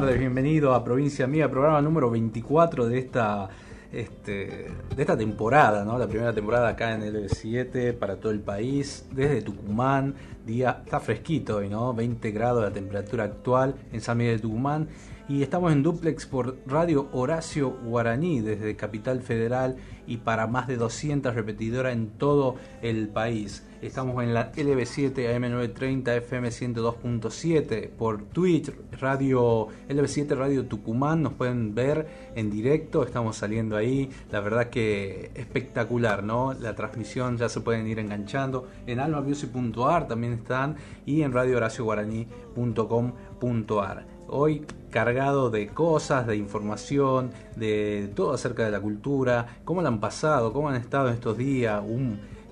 tardes, bienvenido a Provincia Mía, programa número 24 de esta, este, de esta temporada, la primera temporada acá en el 7 para todo el país, desde Tucumán, día está fresquito hoy, ¿no? 20 grados la temperatura actual en San Miguel de Tucumán y estamos en duplex por Radio Horacio Guaraní desde Capital Federal y para más de 200 repetidoras en todo el país. Estamos en la LB7 AM930 FM 102.7 por Twitch, Radio LB7 Radio Tucumán, nos pueden ver en directo, estamos saliendo ahí, la verdad que espectacular, ¿no? La transmisión ya se pueden ir enganchando en almamusic.ar también están y en radiohoracioguaraní.com.ar hoy cargado de cosas, de información, de todo acerca de la cultura, cómo la han pasado, cómo han estado en estos días,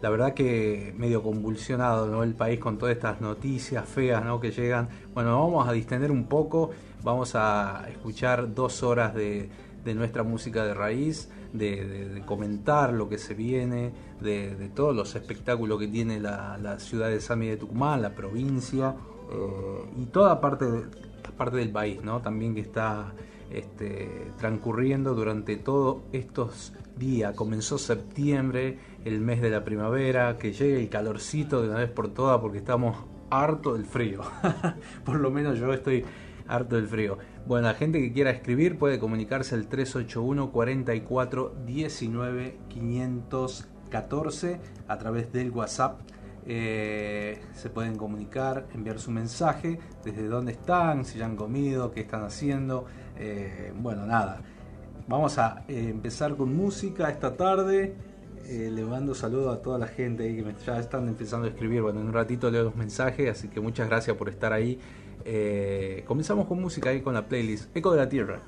la verdad que medio convulsionado ¿no? el país con todas estas noticias feas ¿no? que llegan. Bueno, vamos a distender un poco, vamos a escuchar dos horas de, nuestra música de raíz, de, comentar lo que se viene, de, todos los espectáculos que tiene la, ciudad de Sami de Tucumán, la provincia eh, y toda parte parte del país, ¿no? También que está este, transcurriendo durante todos estos días. Comenzó septiembre, el mes de la primavera, que llegue el calorcito de una vez por todas porque estamos harto del frío. por lo menos yo estoy harto del frío. Bueno, la gente que quiera escribir puede comunicarse al 381 44 19 514 a través del WhatsApp eh, se pueden comunicar, enviar su mensaje, desde dónde están, si ya han comido, qué están haciendo. Eh, bueno, nada. Vamos a eh, empezar con música esta tarde. le mando saludos a toda la gente que ya están empezando a escribir. Bueno, en un ratito leo los mensajes, así que muchas gracias por estar ahí. comenzamos con música ahí con la playlist Eco de la Tierra.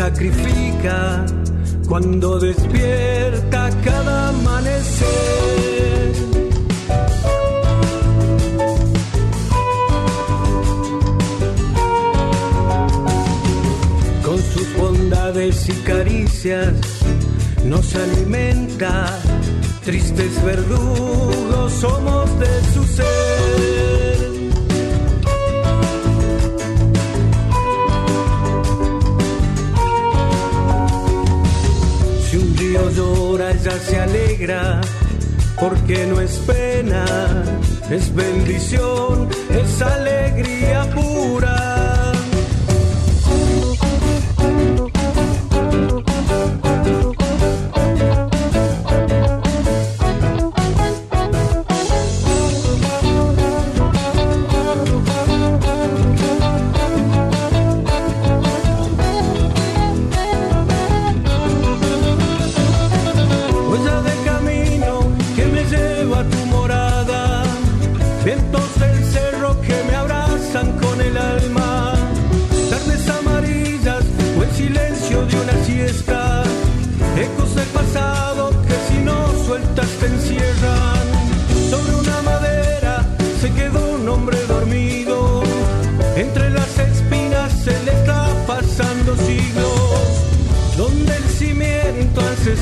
Sacrifica cuando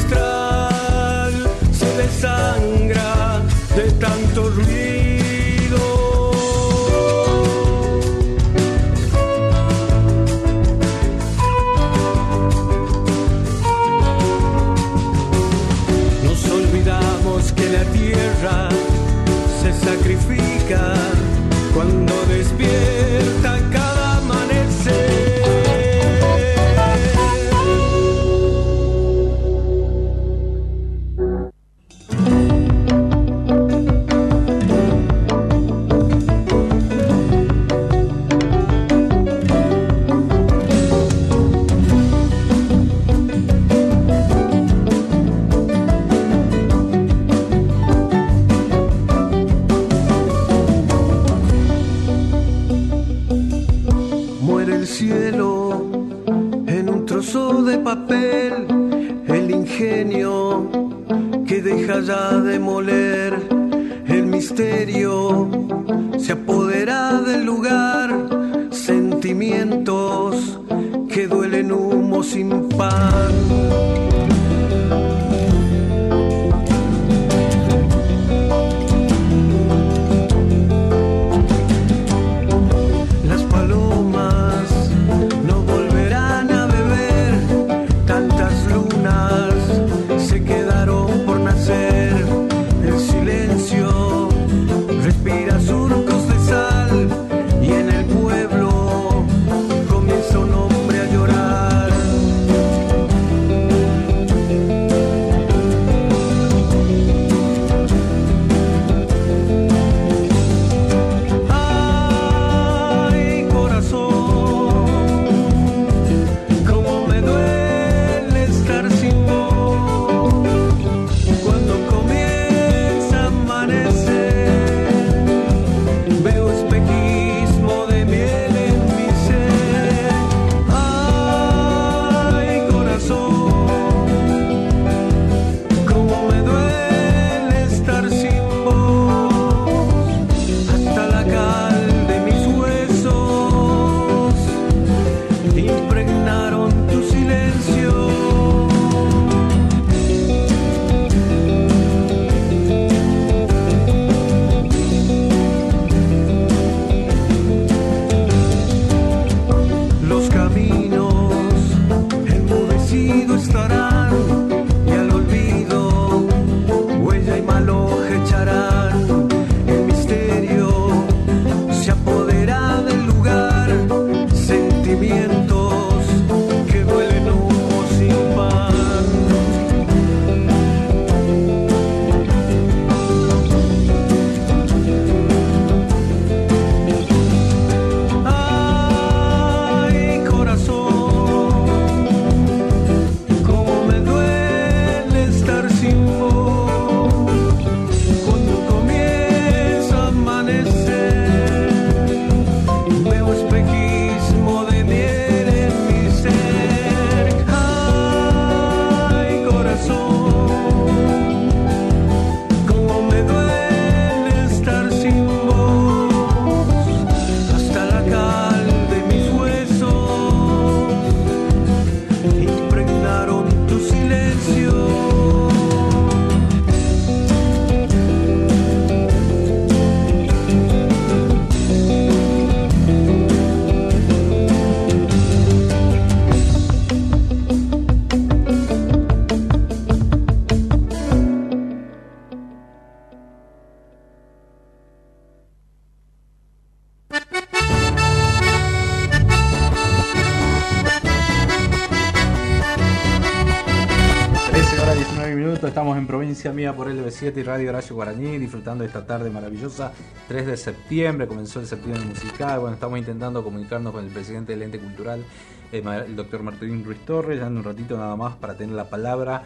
que duelen humo sin Provincia Mía por LB7 y Radio Horacio Guaraní, disfrutando de esta tarde maravillosa, 3 de septiembre, comenzó el septiembre musical, bueno, estamos intentando comunicarnos con el presidente del ente cultural, eh, el doctor Martín Ruiz Torres, ya en un ratito nada más para tener la palabra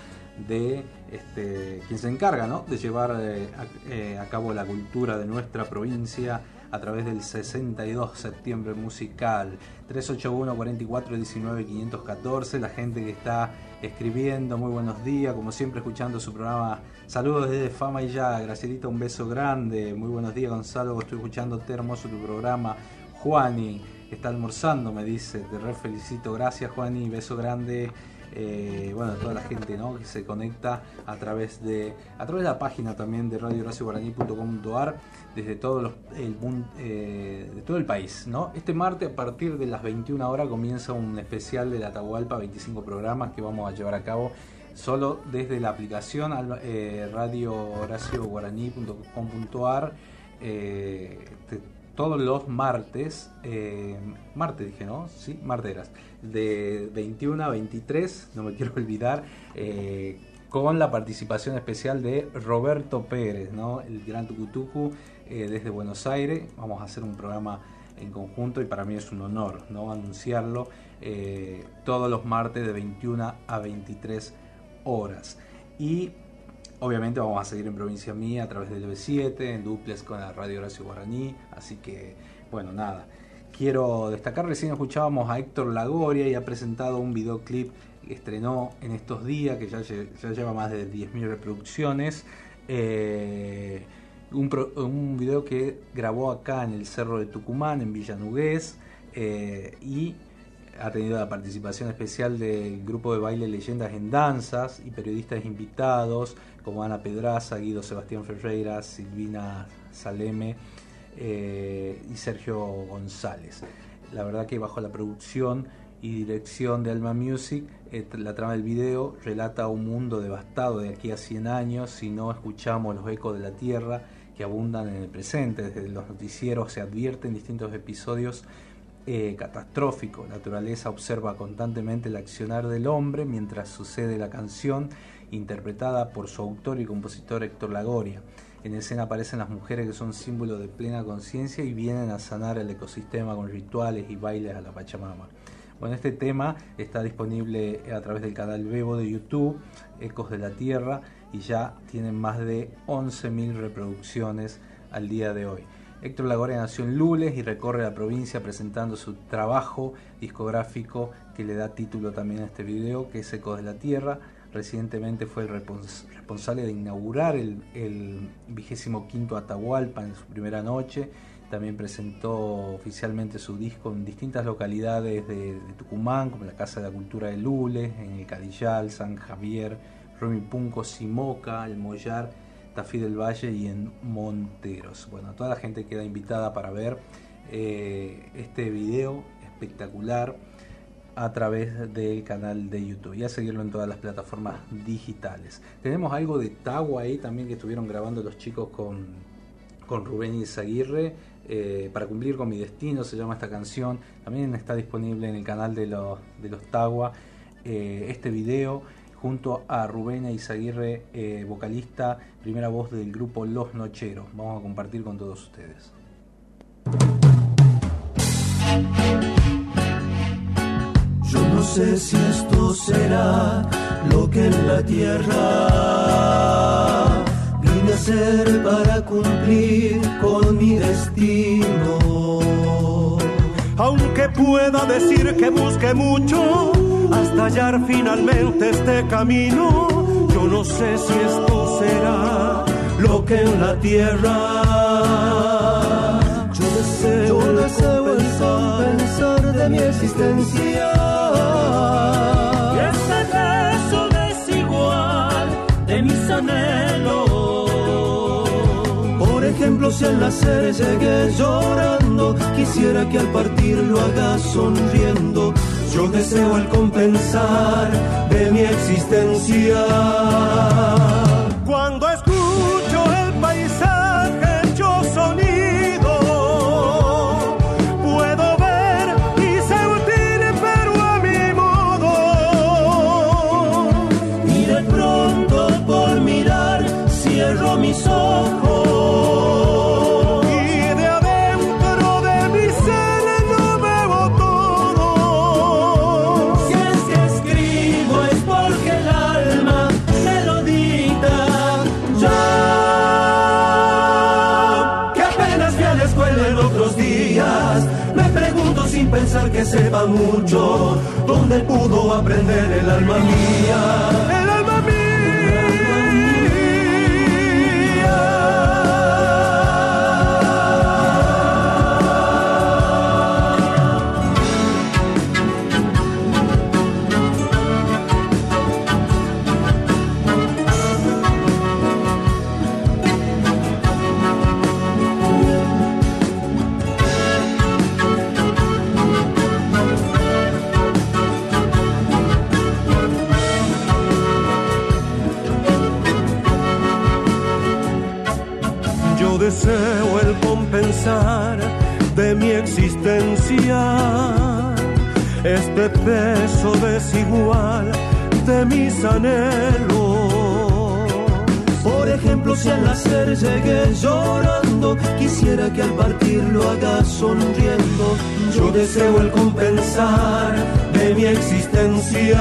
de este, quien se encarga ¿no? de llevar eh, eh, a, cabo la cultura de nuestra provincia a través del 62 septiembre musical. 381 44 19 514 la gente que está escribiendo muy buenos días como siempre escuchando su programa. Saludos desde Fama y ya Gracielita un beso grande. Muy buenos días Gonzalo estoy escuchándote hermoso tu programa. Juani está almorzando me dice te re felicito gracias Juani beso grande eh, bueno, toda la gente ¿no? que se conecta a través de a través de la página también de radiohoracioguaraní.com.ar desde todo los, el, eh, de todo el país. ¿no? Este martes a partir de las 21 horas comienza un especial de la Atahualpa, 25 programas que vamos a llevar a cabo solo desde la aplicación eh, radiohoracioguaraní.com.ar eh, todos los martes, eh, martes dije, ¿no? Sí, marteras, de 21 a 23, no me quiero olvidar, eh, con la participación especial de Roberto Pérez, ¿no? El gran Tucutucu eh, desde Buenos Aires. Vamos a hacer un programa en conjunto y para mí es un honor, ¿no? Anunciarlo todos los martes de 21 a 23 horas. Y Obviamente vamos a seguir en Provincia Mía a través del B7, en duples con la Radio Horacio Guaraní, así que, bueno, nada. Quiero destacar, recién escuchábamos a Héctor Lagoria y ha presentado un videoclip que estrenó en estos días, que ya, lleva más de 10.000 reproducciones. Eh, un, video que grabó acá en el Cerro de Tucumán, en Villanugués, eh, y ha tenido la participación especial del grupo de baile Leyendas en Danzas y periodistas invitados como Ana Pedraza, Guido Sebastián Ferreira, Silvina Saleme eh, y Sergio González. La verdad que bajo la producción y dirección de Alma Music, eh, la trama del video relata un mundo devastado de aquí a 100 años si no escuchamos los ecos de la tierra que abundan en el presente. Desde los noticieros se advierten distintos episodios eh, catastróficos. La naturaleza observa constantemente el accionar del hombre mientras sucede la canción interpretada por su autor y compositor Héctor Lagoria. En escena aparecen las mujeres que son símbolo de plena conciencia y vienen a sanar el ecosistema con rituales y bailes a la Pachamama. Bueno, este tema está disponible a través del canal Bebo de YouTube, Ecos de la Tierra, y ya tienen más de 11.000 reproducciones al día de hoy. Héctor Lagoria nació en Lules y recorre la provincia presentando su trabajo discográfico que le da título también a este video, que es Ecos de la Tierra recientemente fue el responsable de inaugurar el, vigésimo quinto Atahualpa en su primera noche. También presentó oficialmente su disco en distintas localidades de, Tucumán, como la Casa de la Cultura de Lules, en el Cadillal, San Javier, Punco, Simoca, El Mollar, Tafí del Valle y en Monteros. Bueno, toda la gente queda invitada para ver eh, este video espectacular a través del canal de YouTube y a seguirlo en todas las plataformas digitales. Tenemos algo de Tagua ahí también que estuvieron grabando los chicos con, con Rubén Izaguirre. Eh, para cumplir con mi destino se llama esta canción. También está disponible en el canal de los, de los Tagua eh, este video junto a Rubén Izaguirre, eh, vocalista, primera voz del grupo Los Nocheros. Vamos a compartir con todos ustedes. No sé si esto será lo que en la tierra vine a ser para cumplir con mi destino. Aunque pueda decir que busque mucho hasta hallar finalmente este camino, yo no sé si esto será lo que en la tierra. Yo deseo, yo deseo el de mi existencia por ejemplo, si al nacer llegué llorando, quisiera que al partir lo haga sonriendo. Yo deseo el compensar de mi existencia. Cuando donde pudo aprender. El alma mía. De mis anhelos. Por ejemplo, si al nacer llegué llorando, quisiera que al partir lo haga sonriendo. Yo deseo el compensar de mi existencia.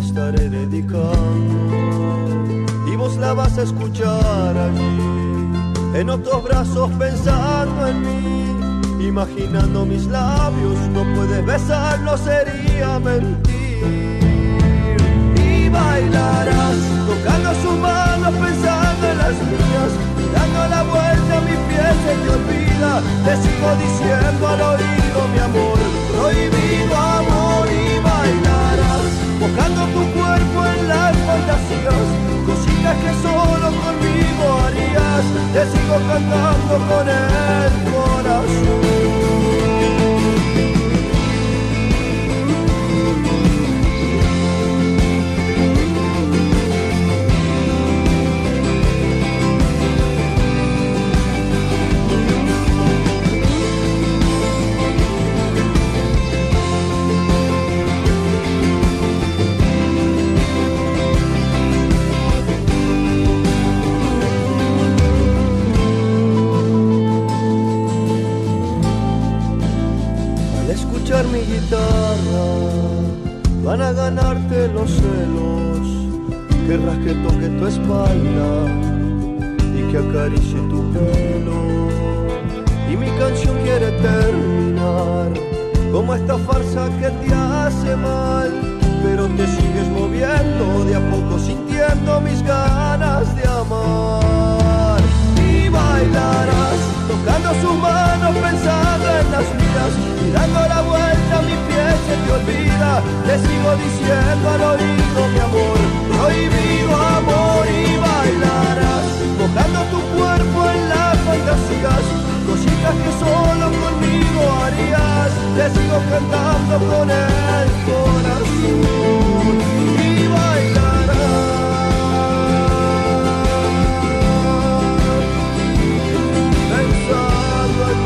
la estaré dedicando y vos la vas a escuchar allí, en otros brazos pensando en mí, imaginando mis labios, no puedes besarlo, sería mentir. Y bailarás, tocando sus manos, pensando en las mías, dando la vuelta a mi piel se te olvida, te sigo diciendo al oído mi amor, prohibido amor tu cuerpo en las fantasías, cositas que solo conmigo harías, te sigo cantando con el corazón. acaricie tu y mi canción quiere terminar como esta farsa que te hace mal pero te sigues moviendo de a poco sintiendo mis ganas de amar. Y bailarás tocando sus manos pensando en las vidas y dando la vuelta a mi piel se te olvida te sigo diciendo al oído mi amor prohibido amor y bailarás tocando tu cuerpo en las fantasías, cositas que solo conmigo harías, te sigo cantando con el corazón y bailarás. Pensando en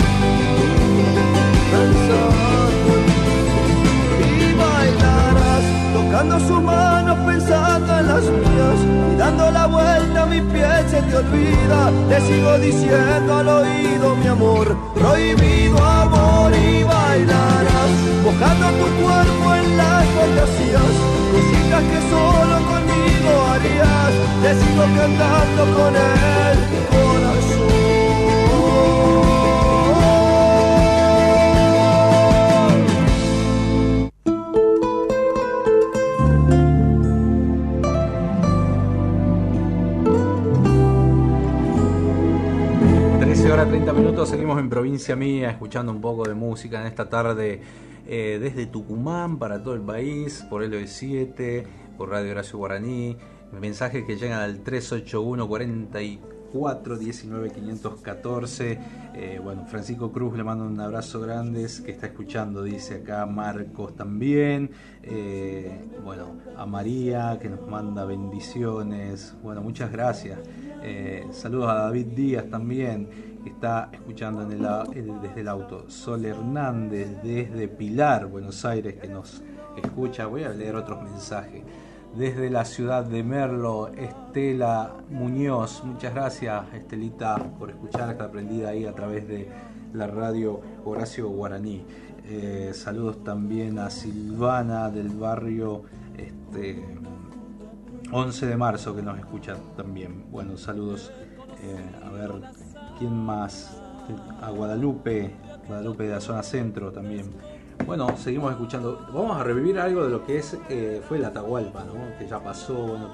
ti, y bailarás, tocando sus manos, pensando y dando la vuelta a mi piel se te olvida. Te sigo diciendo al oído mi amor, prohibido amor y bailarás, mojando tu cuerpo en las fantasías, cositas que solo conmigo harías. Te sigo cantando con él. 30 minutos, seguimos en provincia mía, escuchando un poco de música en esta tarde eh, desde Tucumán para todo el país, por LB7, por Radio Horacio Guaraní, mensajes que llegan al 381 44 19 514. bueno, Francisco Cruz le mando un abrazo grande, que está escuchando, dice acá Marcos también. Eh, bueno, a María que nos manda bendiciones. Bueno, muchas gracias. Eh, saludos a David Díaz también está escuchando el, desde el auto. Sol Hernández desde Pilar, Buenos Aires, que nos escucha. Voy a leer otros mensajes. Desde la ciudad de Merlo, Estela Muñoz. Muchas gracias, Estelita, por escuchar. Está aprendida ahí a través de la radio Horacio Guaraní. Eh, saludos también a Silvana del barrio este, 11 de marzo que nos escucha también. Bueno, saludos. Eh, a ver, ¿Quién más? A Guadalupe, Guadalupe de la zona centro también. Bueno, seguimos escuchando. Vamos a revivir algo de lo que es eh, fue el Atahualpa, ¿no? Que ya pasó. Bueno,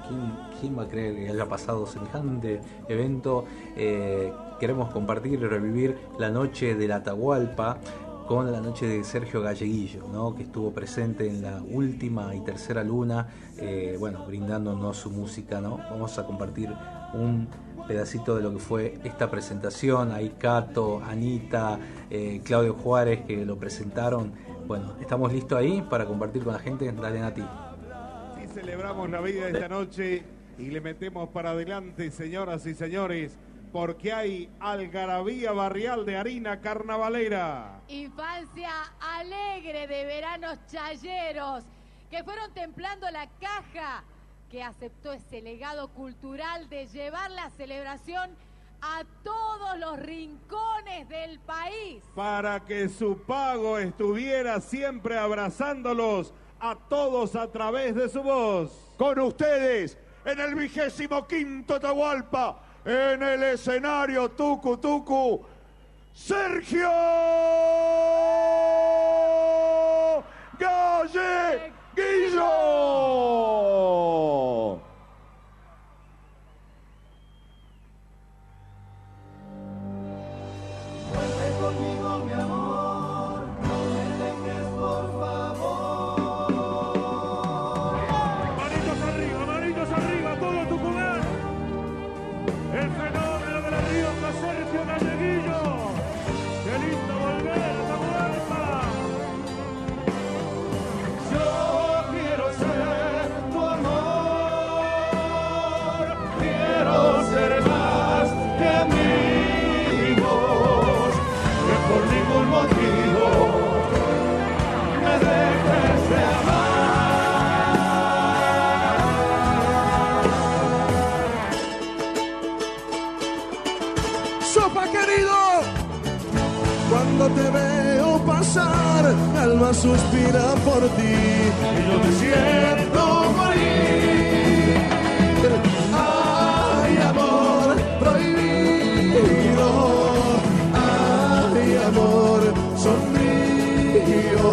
¿quién, va a creer que haya pasado semejante evento? Eh, queremos compartir y revivir la noche del Atahualpa con la noche de Sergio Galleguillo, ¿no? que estuvo presente en la última y tercera luna, eh, bueno, brindándonos su música. ¿no? Vamos a compartir un pedacito de lo que fue esta presentación. Ahí Cato, Anita, eh, Claudio Juárez que lo presentaron. Bueno, estamos listos ahí para compartir con la gente. Dale, Nati. Sí, celebramos la vida de esta noche y le metemos para adelante, señoras y señores, porque hay algarabía barrial de harina carnavalera. Infancia alegre de veranos chayeros que fueron templando la caja que aceptó ese legado cultural de llevar la celebración a todos los rincones del país. Para que su pago estuviera siempre abrazándolos a todos a través de su voz. Con ustedes, en el vigésimo quinto Tahualpa, en el escenario Tucu Tucu, Sergio alma suspira por ti y yo te siento morir. Ay, amor prohibido, ay, amor sombrío.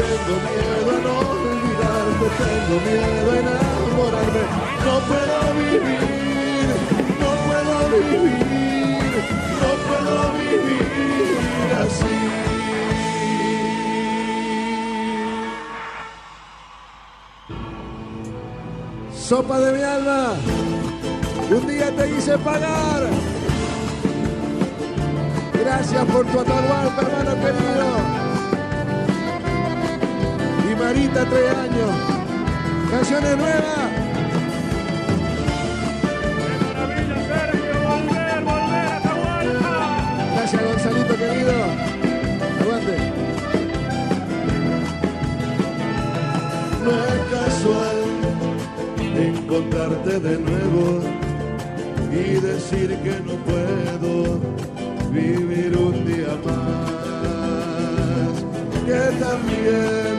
Tengo miedo no olvidarte, tengo miedo a enamorarme, no puedo vivir, no puedo vivir, no puedo vivir así. Sopa de mi alma, un día te hice pagar. Gracias por tu atahualpa, hermano querido. Y Marita, tres años. Canciones nuevas. Encontrarte de nuevo y decir que no puedo vivir un día más. Que también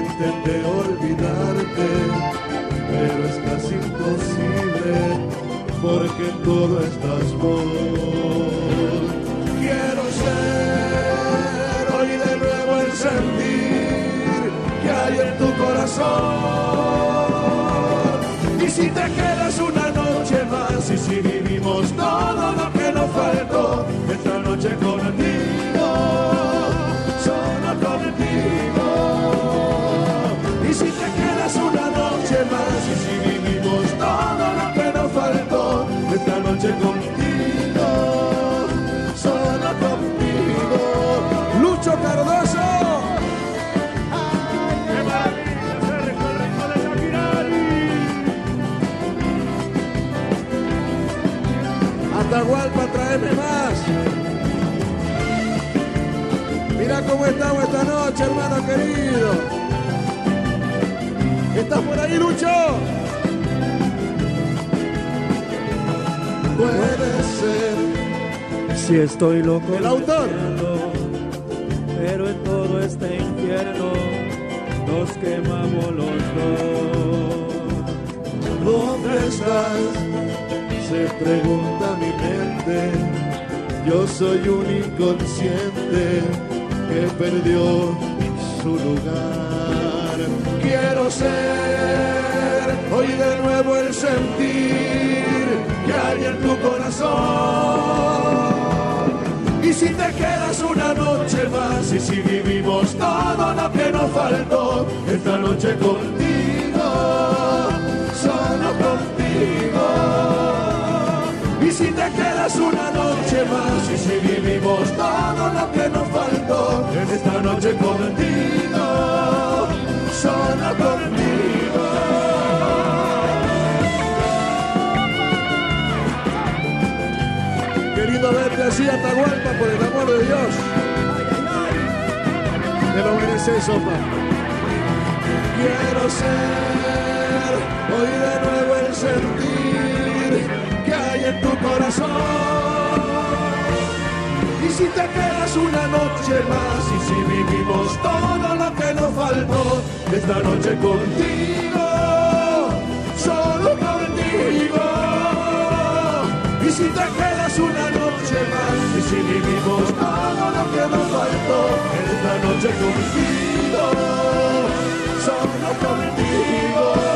intenté olvidarte, pero es casi imposible porque todo estás vos. Quiero ser hoy de nuevo el sentir que hay en tu corazón. Y si Atahualpa, tráeme más. Mira cómo estamos esta noche, hermano querido. ¿Estás por ahí, Lucho? Puede ser. Si estoy loco, El autor. pero en todo este infierno nos quemamos los dos. ¿Dónde estás? Se pregunta Yo soy un inconsciente que perdió su lugar. Quiero ser hoy de nuevo el sentir que hay en tu corazón. Y si te quedas una noche más y si vivimos todo lo que nos faltó, esta noche contigo, solo contigo. Y si te quedas una noche más y si vivimos todo lo que nos faltó, esta noche contigo, solo contigo. Querido verte así, Atahualpa, por el amor de Dios. Te lo mereces, sopa. Quiero ser hoy de nuevo tu corazón. Y si te quedas una noche más y si vivimos todo lo que nos faltó, esta noche contigo, solo contigo. Y si te quedas una noche más y si vivimos todo lo que nos faltó, esta noche contigo, solo contigo.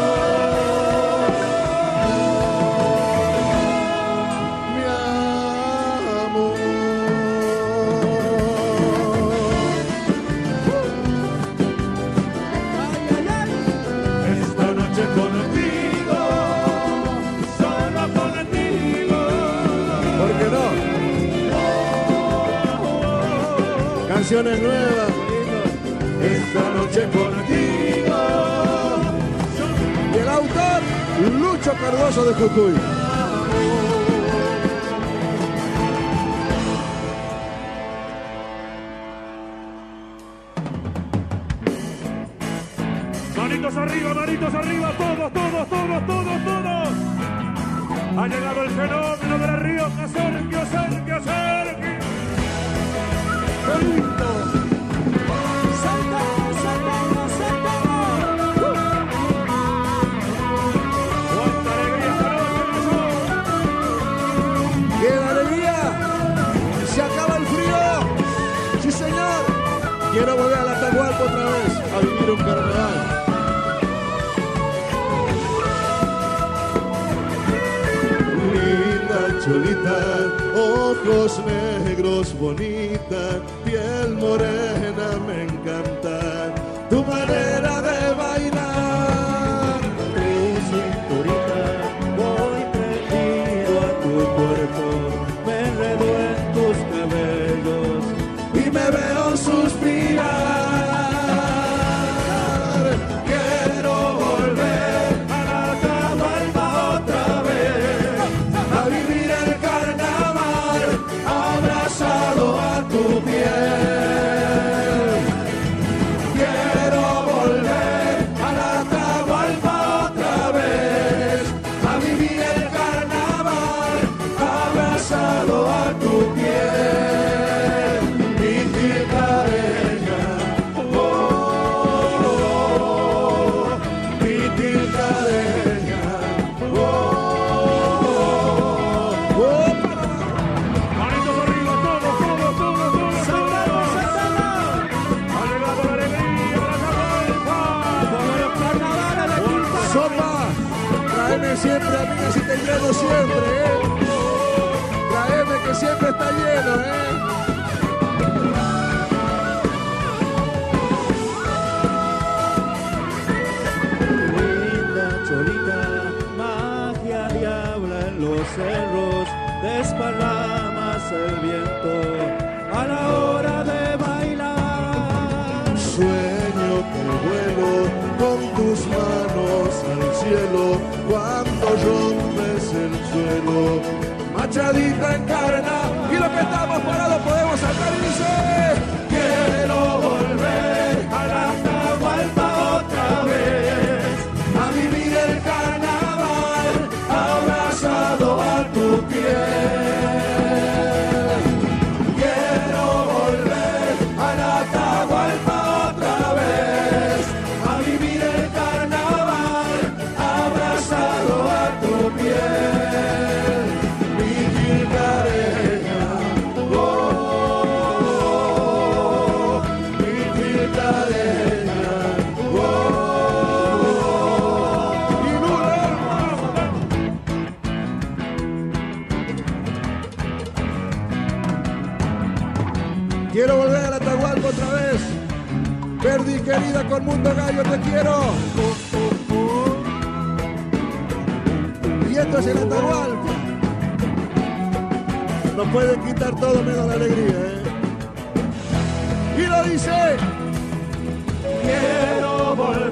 Canciones nuevas. Esta noche contigo. Y el autor, Lucho Cardoso de Jujuy. Cholita, ojos negros, bonita, piel morena, me encanta tu manera de las palamas el viento a la hora de bailar. Sueño que vuelo con tus manos al cielo cuando rompes el suelo. Machadita encarna y lo que estamos parados podemos saltar y dice. querida con Mundo Gallo, te quiero. Y esto es el Atahualpa. Nos pueden quitar todo menos la alegría, ¿eh? Y lo dice. Quiero volver.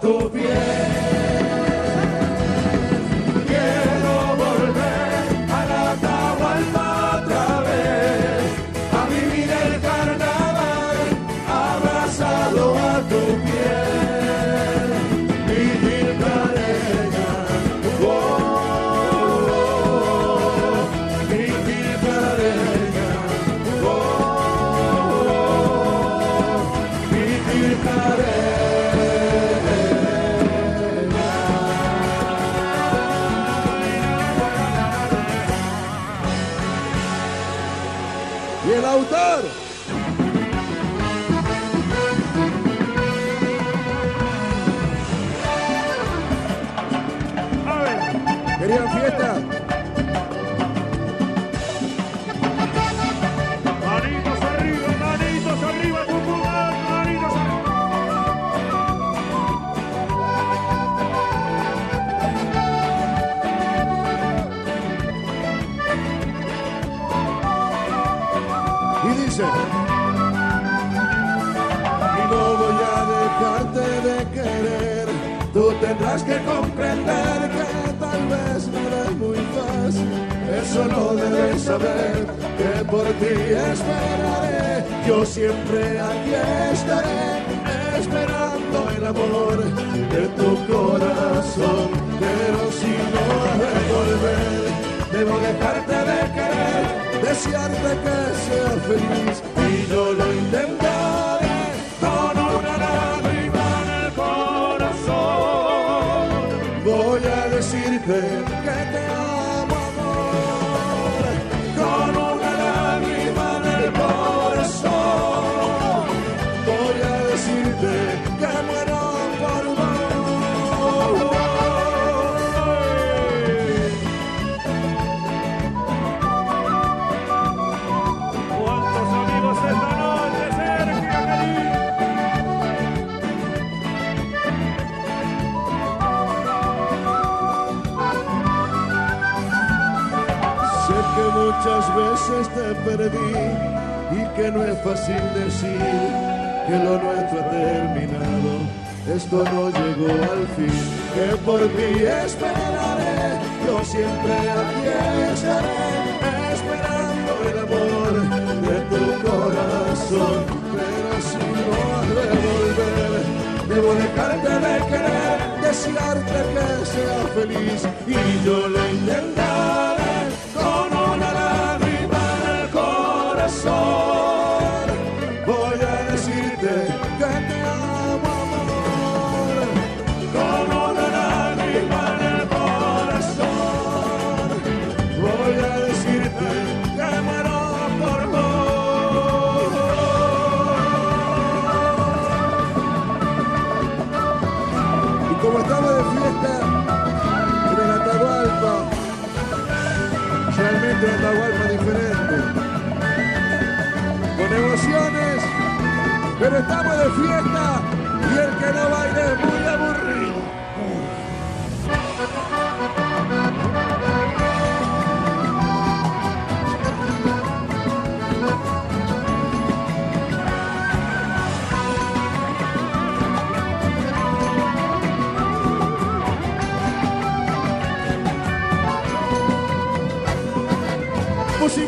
tu piel.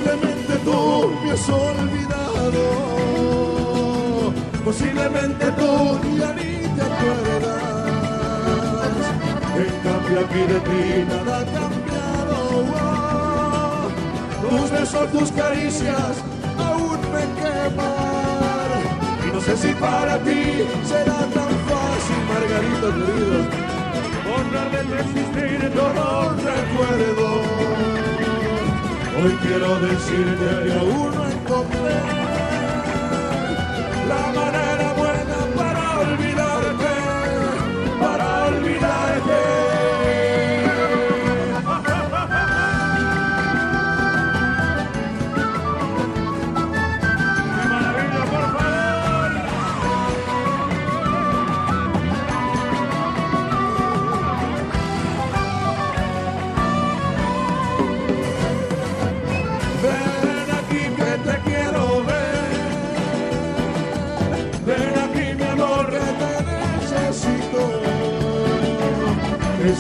Posiblemente tú me has olvidado, posiblemente tú ya ni te acuerdas. En cambio aquí de ti nada ha cambiado. Tus besos, tus caricias aún me queman. Y no sé si para ti será tan fácil, Margarito querido, borrar de tu existir todo recuerdo. Hoy quiero decirte que aún no encontré la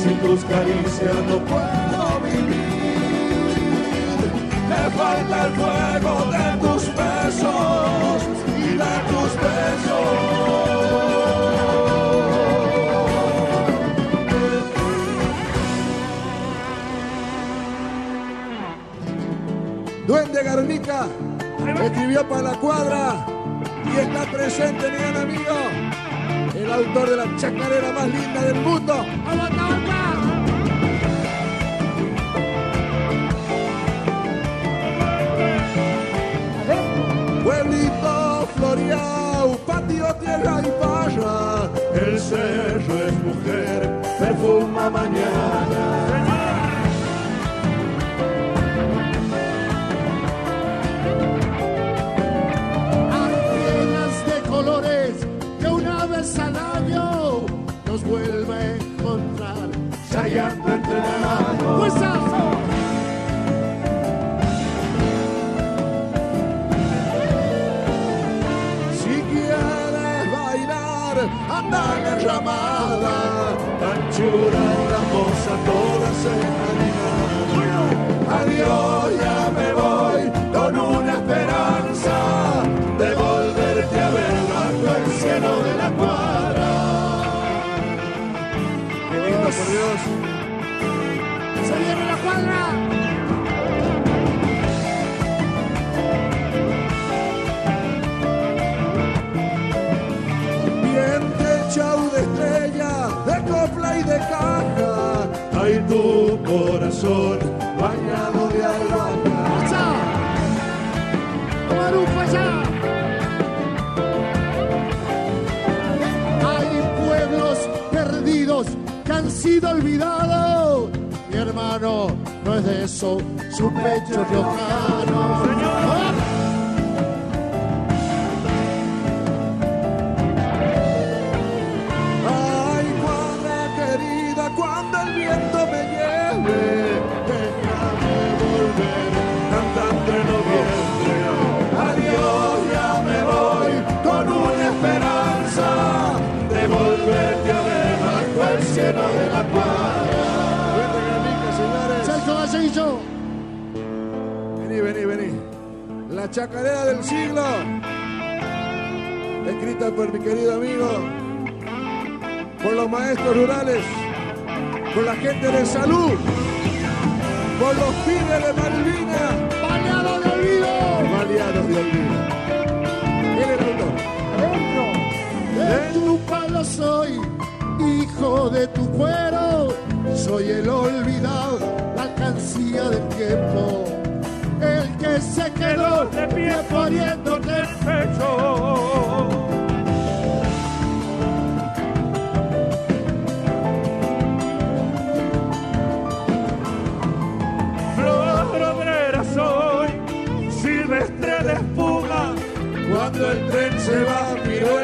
sin tus caricias no puedo vivir. Me falta el fuego de tus besos y de tus besos. Duende Garnica escribió para la cuadra y está presente, mi gran amigo, el autor de la chacarera más linda del mundo. Tierra y paya, el cerro es mujer, perfuma mañana. Arenas de colores que una vez al año nos vuelve a encontrar. Sayando entre manos. Llamada, anchura hermosa, toda se Adiós, ya me voy con una esperanza de volverte a ver bajo el cielo de la cuadra. Qué lindo, por Dios. ¡Se viene la cuadra! Tu corazón bañado de albahaca. ¡Pasa! ¡Marufa allá! Hay pueblos perdidos que han sido olvidados. Mi hermano no es de eso, su pecho riojano. ¡Ah! La chacarera del siglo. Escrita por mi querido amigo, por los maestros rurales, por la gente de salud, por los pibes de Malvinas, ¡Baleado de olvido! baleados de olvido. ¿Quién es el? De tu palo soy, hijo de tu cuero, soy el olvidado, la alcancía del tiempo, que se quedó de pie poniéndote el pecho. Flor obrera soy, silvestre de espuma, Cuando el tren se va, miro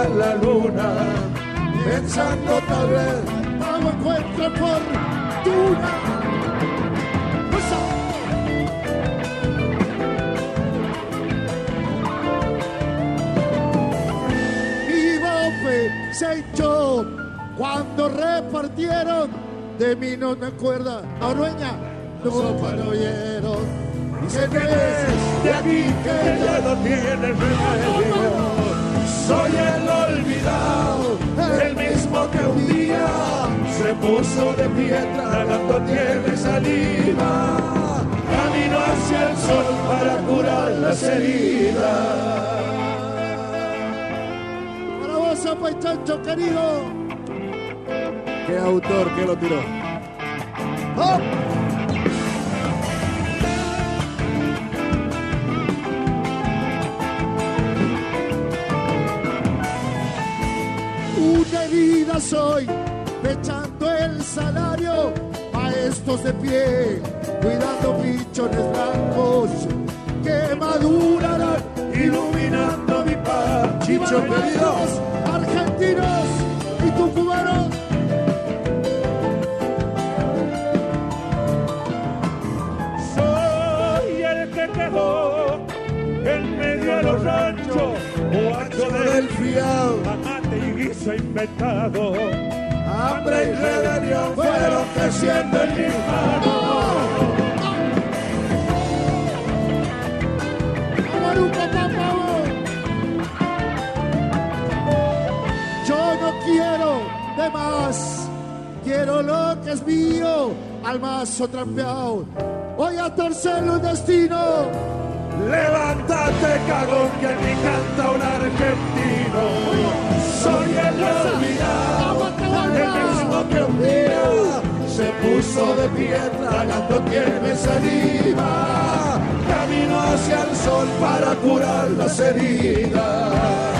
a la luna, pensando tal vez algo encuentro fortuna. Mi echó cuando repartieron. De mí no me acuerda, Norueña, no lo oyeron. Dice que es de aquí que ya no tiene remedio. Soy el olvidado, el mismo que un día se puso de piedra, tierra y saliva. Camino hacia el sol para curar las heridas. Para vos, Apa y Chancho, querido. ¿Qué autor que lo tiró? ¡Oh! Una herida soy, echando el salario a estos de pie, cuidando pichones blancos que madurarán, Iluminando mi paz, Chicho querido. Argentinos y tucumanos. Soy el que quedó en medio de los ranchos, guacho del fiado. amate y guiso inventado. Hambre y rebelión fueron creciendo en mi mano. Quiero de más, quiero lo que es mío, al mazo trampeado. Voy a torcer un destino. Levántate, cagón, que me canta un argentino. Soy el olvidado, el mismo que un día se puso de pie tragando tierra saliva. Camino hacia el sol para curar las heridas.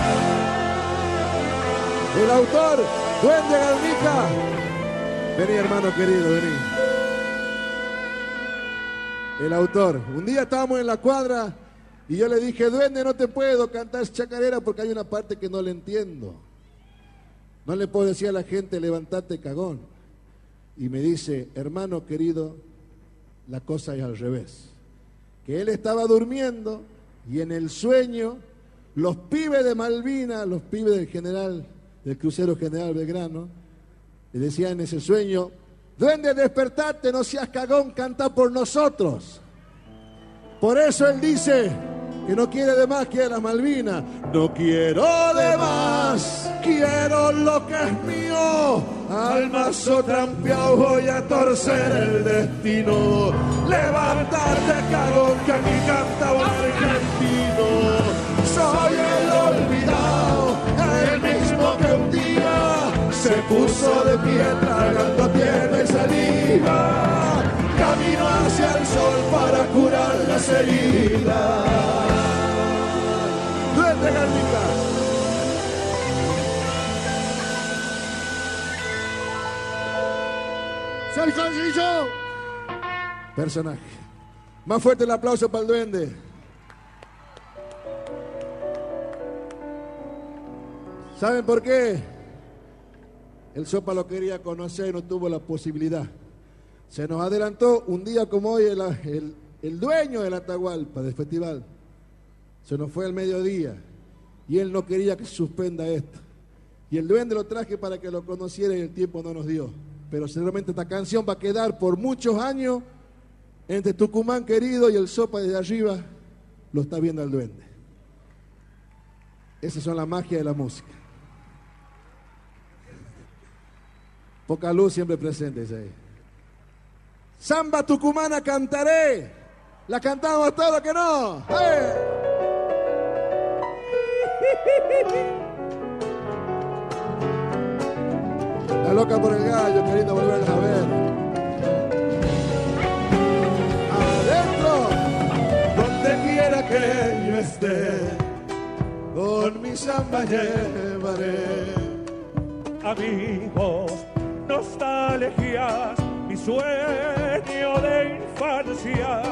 El autor, Duende Garnica. Vení, hermano querido, vení. El autor. Un día estábamos en la cuadra y yo le dije, duende, no te puedo cantar chacarera porque hay una parte que no le entiendo. No le puedo decir a la gente, levantate cagón. Y me dice, hermano querido, la cosa es al revés. Que él estaba durmiendo y en el sueño los pibes de Malvina, los pibes del general, del crucero general Belgrano, le decían en ese sueño, duende, despertate, no seas cagón, canta por nosotros. Por eso él dice que no quiere de más, quiere las Malvinas. No quiero de más, quiero lo que es mío. Al mazo trampeado voy a torcer el destino. Levantarte, cagón, que aquí canta un argentino. Un día se puso de pie tragando tierra y saliva. Camino hacia el sol para curar las heridas. Duende Garnica. Sergio Ancillo. Personaje. Más fuerte el aplauso para el duende. ¿Saben por qué? El Sopa lo quería conocer y no tuvo la posibilidad. Se nos adelantó un día como hoy el, el- dueño del Atahualpa, del festival. Se nos fue al mediodía y él no quería que suspenda esto. Y el duende lo traje para que lo conociera y el tiempo no nos dio. Pero seguramente esta canción va a quedar por muchos años entre Tucumán querido y el Sopa desde arriba. Lo está viendo el duende. Esas son la magia de la música. Poca luz siempre presente, dice ahí. Samba tucumana cantaré. La cantamos todo que no. ¡Eh! La loca por el gallo, queriendo volverla a ver. Adentro, donde quiera que yo esté, con mi samba llevaré. amigos, nostalgias, mi sueño de infancia,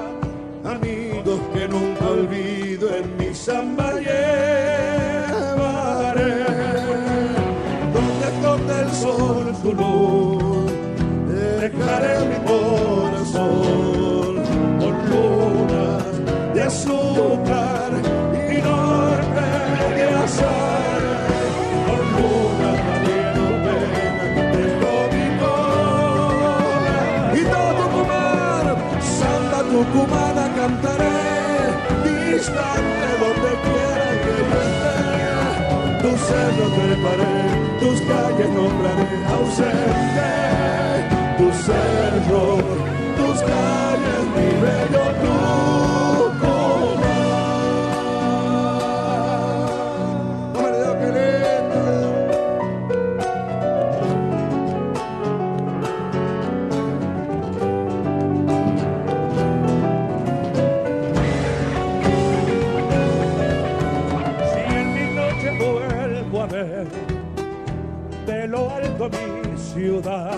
amigos que nunca olvido en mi samba llevaré, donde esconde el sol su luz, dejaré mi corazón con lunas de azúcar. distante donde quiera que yo esté. Tus cerros treparé, tus calles nombraré ausente. Tus cerros, tus calles, mi bello tú. A de lo alto mi ciudad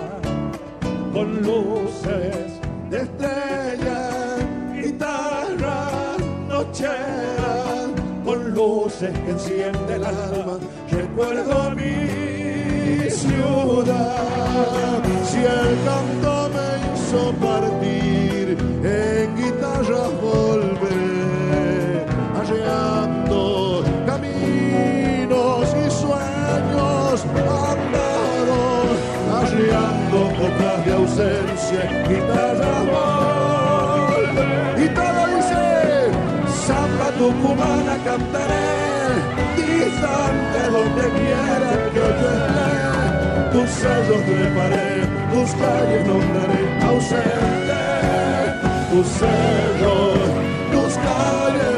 con luces de estrellas, guitarras, nocheras, con luces que enciende el alma, recuerdo mi ciudad. Si el canto me hizo partir, en guitarras volveré, ausencia, guitarras volveré. Y todo dice, samba tucumana cantaré, distante donde quiera que yo esté. Tus cerros treparé, tus calles nombraré ausente, tus cerros, tus calles,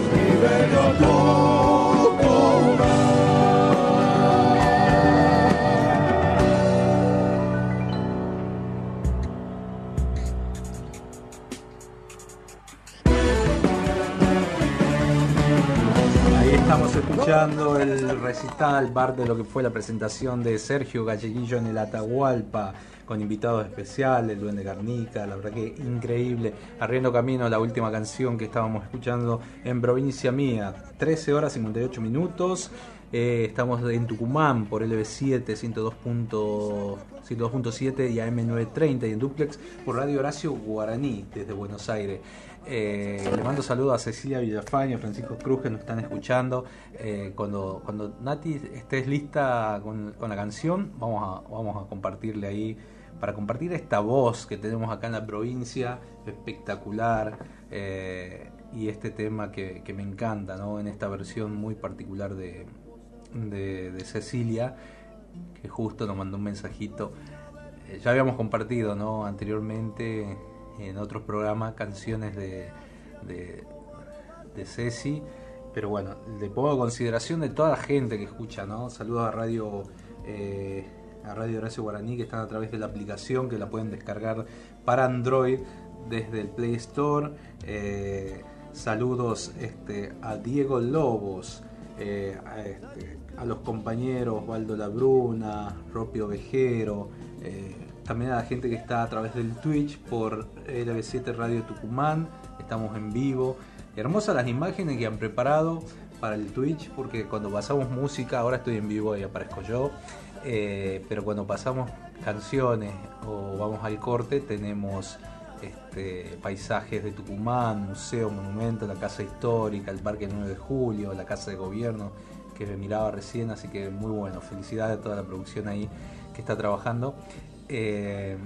escuchando el recital, bar de lo que fue la presentación de Sergio Galleguillo en el Atahualpa, con invitados especiales, el Duende Garnica, la verdad que increíble. Arriendo Camino, la última canción que estábamos escuchando en Provincia Mía, 13 horas 58 minutos. Eh, estamos en Tucumán por LB7, 102.7 102.7 y AM930 y en Duplex por Radio Horacio Guaraní desde Buenos Aires. Eh, le mando saludos a Cecilia Villafaña, Francisco Cruz que nos están escuchando. Eh, cuando, cuando Nati estés lista con, la canción, vamos a, vamos a compartirle ahí, para compartir esta voz que tenemos acá en la provincia, espectacular, eh, y este tema que, me encanta, ¿no? en esta versión muy particular de, de, Cecilia, que justo nos mandó un mensajito. Ya habíamos compartido ¿no? anteriormente en otros programas canciones de, de, de Ceci, pero bueno, le pongo a consideración de toda la gente que escucha, ¿no? Saludos a Radio eh, a Radio Horacio Guaraní que están a través de la aplicación que la pueden descargar para Android desde el Play Store. Eh, saludos este, a Diego Lobos, eh, a, este, a los compañeros Waldo Labruna, Ropio Vejero, eh, también a la gente que está a través del Twitch por LB7 Radio Tucumán, estamos en vivo. Hermosas las imágenes que han preparado para el Twitch, porque cuando pasamos música, ahora estoy en vivo y aparezco yo, eh, pero cuando pasamos canciones o vamos al corte, tenemos este, paisajes de Tucumán, museo, monumento, la casa histórica, el parque 9 de julio, la casa de gobierno que me miraba recién, así que muy bueno, felicidades a toda la producción ahí que está trabajando. Eh,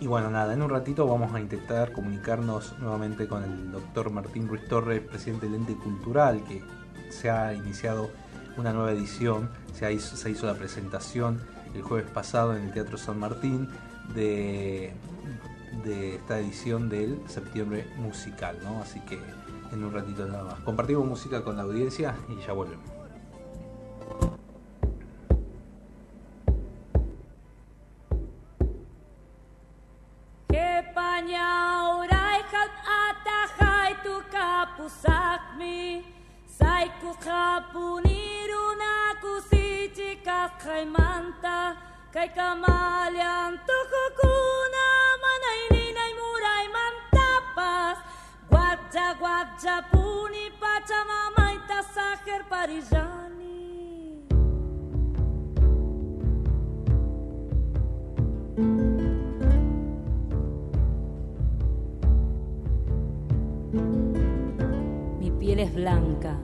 y bueno, nada, en un ratito vamos a intentar comunicarnos nuevamente con el doctor Martín Ruiz Torres, presidente del ente cultural, que se ha iniciado una nueva edición, se hizo, hizo la presentación el jueves pasado en el Teatro San Martín de, de esta edición del septiembre musical, ¿no? Así que en un ratito nada más. Compartimos música con la audiencia y ya volvemos. Kapusakmi Saiku kapuniruna kusichi manta Kai kamalian tukukuna manaininay muray mantapas Guadja guadja puni pachamamay tasajer parillani blanca.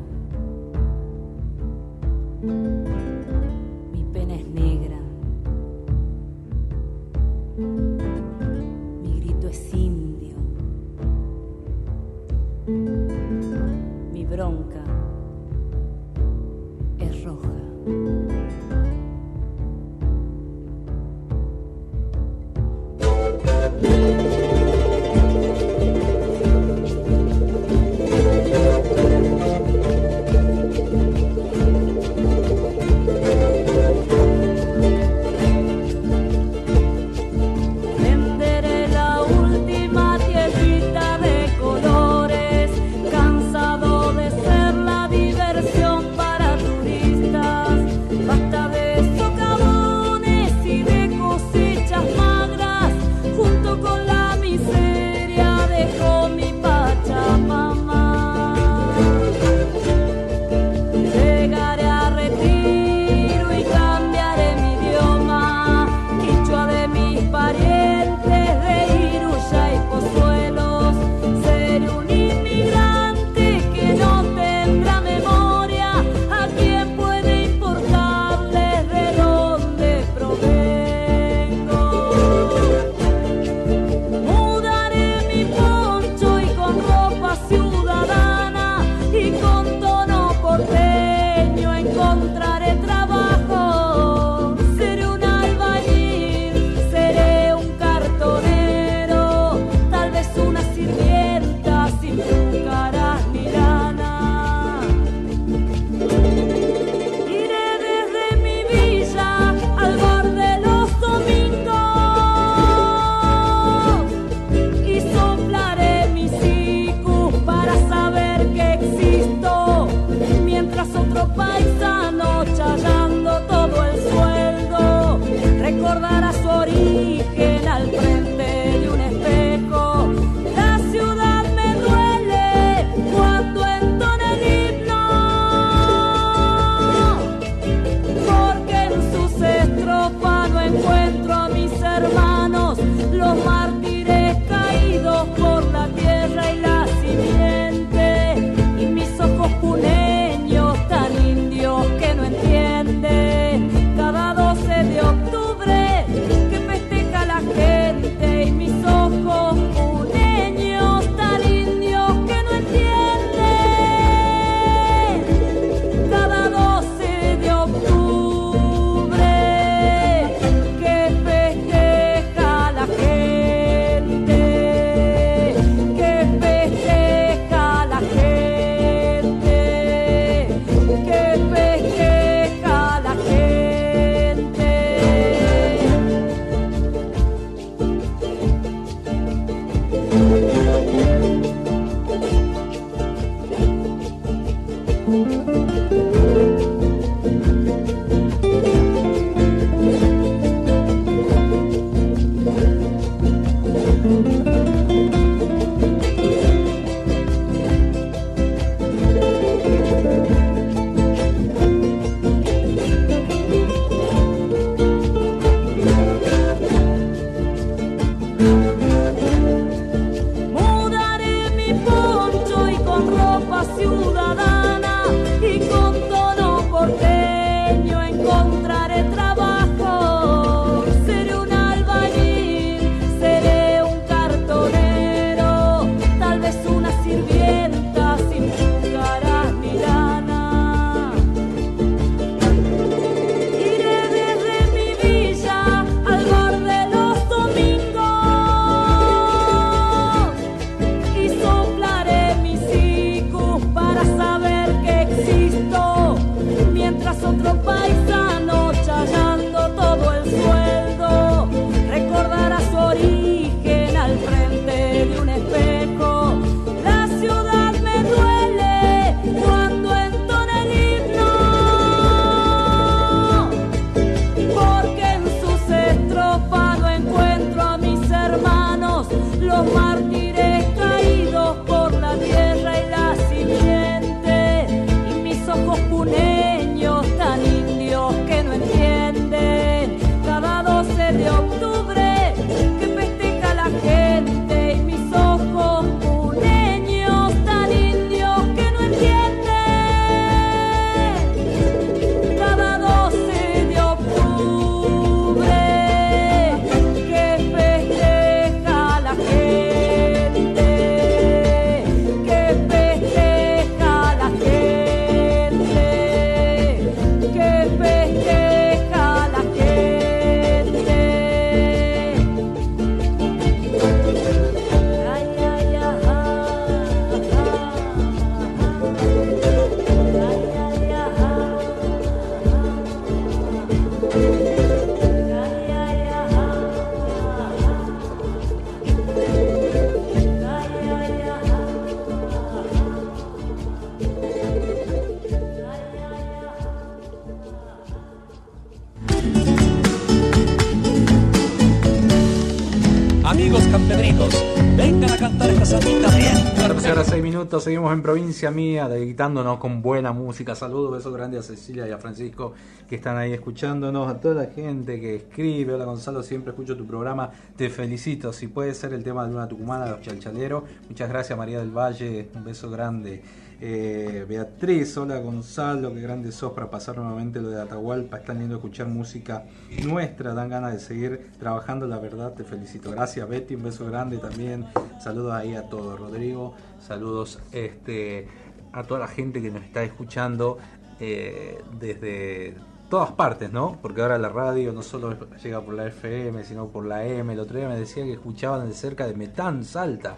Seguimos en provincia mía, dedicándonos con buena música. Saludos, besos grandes a Cecilia y a Francisco que están ahí escuchándonos, a toda la gente que escribe. Hola Gonzalo, siempre escucho tu programa, te felicito. Si puede ser el tema de Luna Tucumana, los chalchaleros. Muchas gracias María del Valle, un beso grande. Eh, Beatriz, hola Gonzalo, qué grande sos para pasar nuevamente lo de Atahualpa. Están lindo escuchar música nuestra, dan ganas de seguir trabajando, la verdad te felicito. Gracias Betty, un beso grande también. Saludos ahí a todos. Rodrigo, saludos este, a toda la gente que nos está escuchando. eh, desde todas partes, ¿no? Porque ahora la radio no solo llega por la FM, sino por la M. El otro día me decía que escuchaban de cerca de Metán, Salta.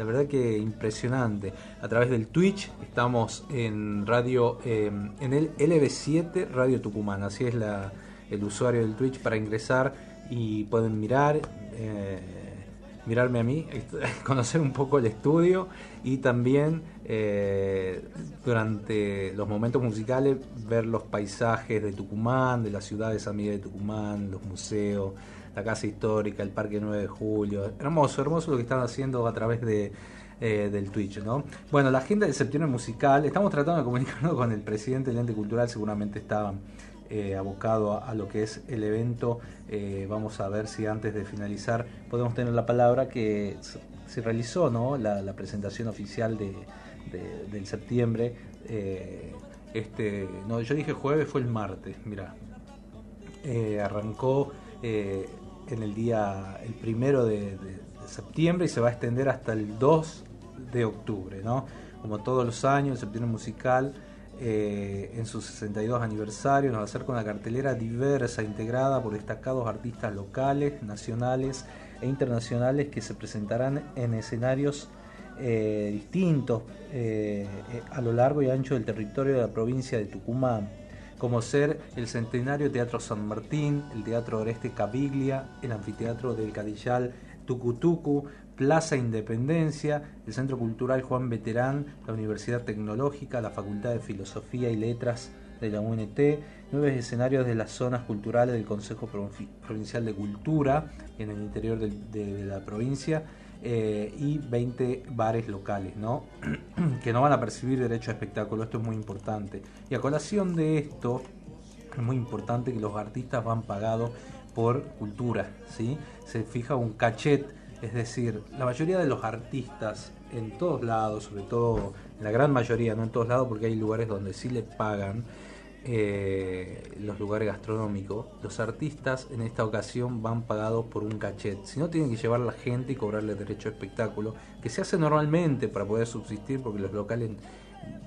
La verdad que impresionante. A través del Twitch estamos en radio, eh, en el LB7 Radio Tucumán. Así es la, el usuario del Twitch para ingresar y pueden mirar. Eh, mirarme a mí, conocer un poco el estudio y también eh, durante los momentos musicales ver los paisajes de Tucumán, de la ciudad de San Miguel de Tucumán, los museos, la casa histórica, el Parque 9 de Julio. Hermoso, hermoso lo que están haciendo a través de, eh, del Twitch, ¿no? Bueno, la agenda del septiembre musical, estamos tratando de comunicarnos con el presidente del ente cultural, seguramente estaban eh, abocado a, lo que es el evento. Eh, vamos a ver si antes de finalizar podemos tener la palabra que se realizó, ¿no? La, presentación oficial de, del septiembre. Este, no, yo dije jueves, fue el martes, mira. arrancó en el día, el primero de, septiembre y se va a extender hasta el 2 de octubre, ¿no? Como todos los años, el septiembre musical eh, en su 62 aniversario. Nos va a hacer con una cartelera diversa, integrada por destacados artistas locales, nacionales e internacionales que se presentarán en escenarios eh, distintos eh, a lo largo y ancho del territorio de la provincia de Tucumán, como ser el Centenario Teatro San Martín, el Teatro Oreste Caviglia, el Anfiteatro del Cadillal Tucutucu, Plaza Independencia, el Centro Cultural Juan Veterán, la Universidad Tecnológica, la Facultad de Filosofía y Letras de la UNT, nueve escenarios de las zonas culturales del Consejo Provincial de Cultura en el interior de, la provincia eh, y 20 bares locales, ¿no? que no van a percibir derecho a espectáculo, esto es muy importante. Y a colación de esto, es muy importante que los artistas van pagados por cultura, ¿sí? Se fija un cachet es decir, la mayoría de los artistas en todos lados, sobre todo la gran mayoría, no en todos lados, porque hay lugares donde sí le pagan, eh, los lugares gastronómicos, los artistas en esta ocasión van pagados por un cachet. Si no, tienen que llevar a la gente y cobrarle derecho a espectáculo, que se hace normalmente para poder subsistir, porque los locales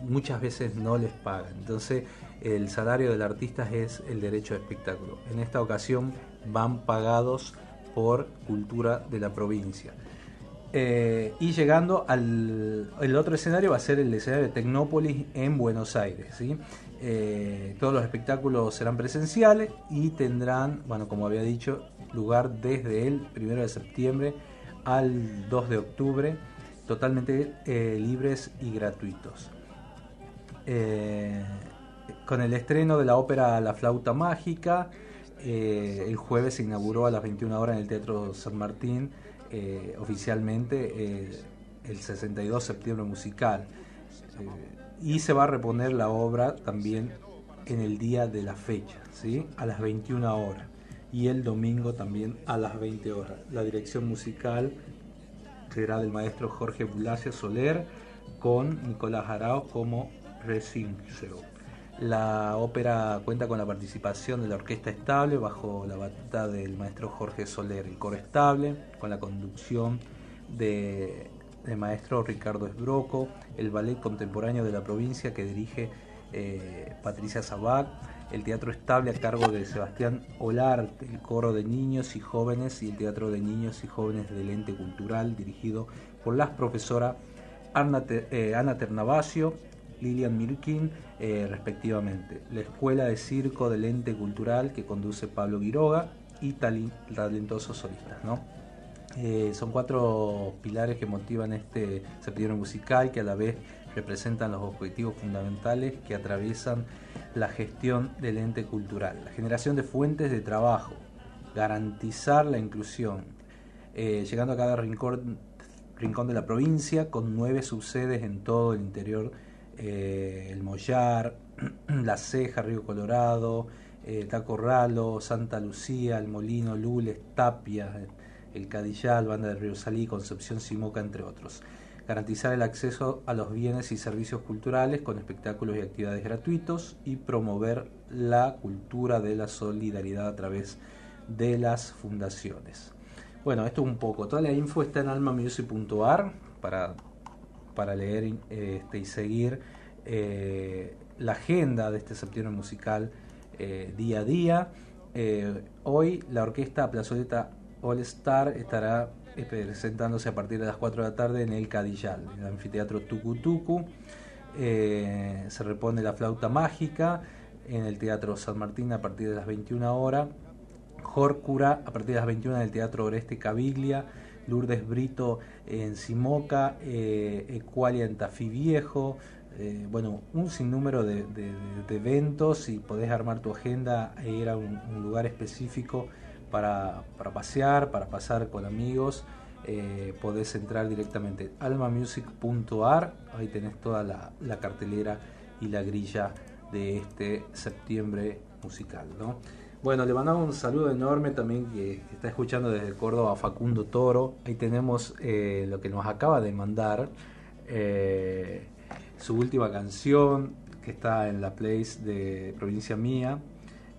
muchas veces no les pagan. Entonces, el salario del artista es el derecho a espectáculo. En esta ocasión van pagados por cultura de la provincia. Eh, y llegando al el otro escenario va a ser el escenario de Tecnópolis en Buenos Aires. ¿sí? Eh, todos los espectáculos serán presenciales y tendrán, bueno, como había dicho, lugar desde el 1 de septiembre al 2 de octubre, totalmente eh, libres y gratuitos. con el estreno de la ópera La Flauta Mágica, eh, el jueves se inauguró a las 21 horas en el Teatro San Martín eh, oficialmente eh, el 62 septiembre musical. Y se va a reponer la obra también en el día de la fecha, ¿sí? a las 21 horas. Y el domingo también a las 20 horas. La dirección musical será del maestro Jorge Bulacio Soler con Nicolás Arao como Recincero. La ópera cuenta con la participación de la Orquesta Estable bajo la batuta del maestro Jorge Soler, el coro estable, con la conducción del maestro Ricardo Esbroco, el ballet contemporáneo de la provincia que dirige eh, Patricia Sabac, el teatro estable a cargo de Sebastián Olarte, el coro de niños y jóvenes y el teatro de niños y jóvenes del ente cultural dirigido por las profesoras Ana, eh, Ana Ternavasio, Lilian Mirkin, eh, respectivamente. La Escuela de Circo del Ente Cultural que conduce Pablo Guiroga y talentosos solistas. ¿no? Eh, son cuatro pilares que motivan este septiembre musical que a la vez representan los objetivos fundamentales que atraviesan la gestión del ente cultural. La generación de fuentes de trabajo, garantizar la inclusión, eh, llegando a cada rincón, rincón de la provincia con nueve subsedes en todo el interior eh, el Mollar, La Ceja, Río Colorado, eh, Tacorralo, Santa Lucía, El Molino, Lules, Tapia, El Cadillal, Banda de Río Salí, Concepción Simoca, entre otros. Garantizar el acceso a los bienes y servicios culturales con espectáculos y actividades gratuitos y promover la cultura de la solidaridad a través de las fundaciones. Bueno, esto es un poco. Toda la info está en almamusic.ar para para leer este, y seguir eh, la agenda de este septiembre musical eh, día a día. Eh, hoy la orquesta Plazoleta All Star estará eh, presentándose a partir de las 4 de la tarde en el Cadillal, en el anfiteatro Tucu Tucu. se repone la flauta mágica en el Teatro San Martín a partir de las 21 horas. Jorcura a partir de las 21 en el Teatro Oreste Caviglia. Lourdes Brito en Simoca, Ecualia en Tafí Viejo, eh, bueno, un sinnúmero de, eventos y podés armar tu agenda e ir a un, lugar específico para, pasear, para pasar con amigos. Eh, podés entrar directamente almamusic.ar, ahí tenés toda la, cartelera y la grilla de este septiembre musical. ¿no? Bueno, le mandamos un saludo enorme también que, está escuchando desde Córdoba Facundo Toro. Ahí tenemos eh, lo que nos acaba de mandar su última canción que está en la place de Provincia Mía.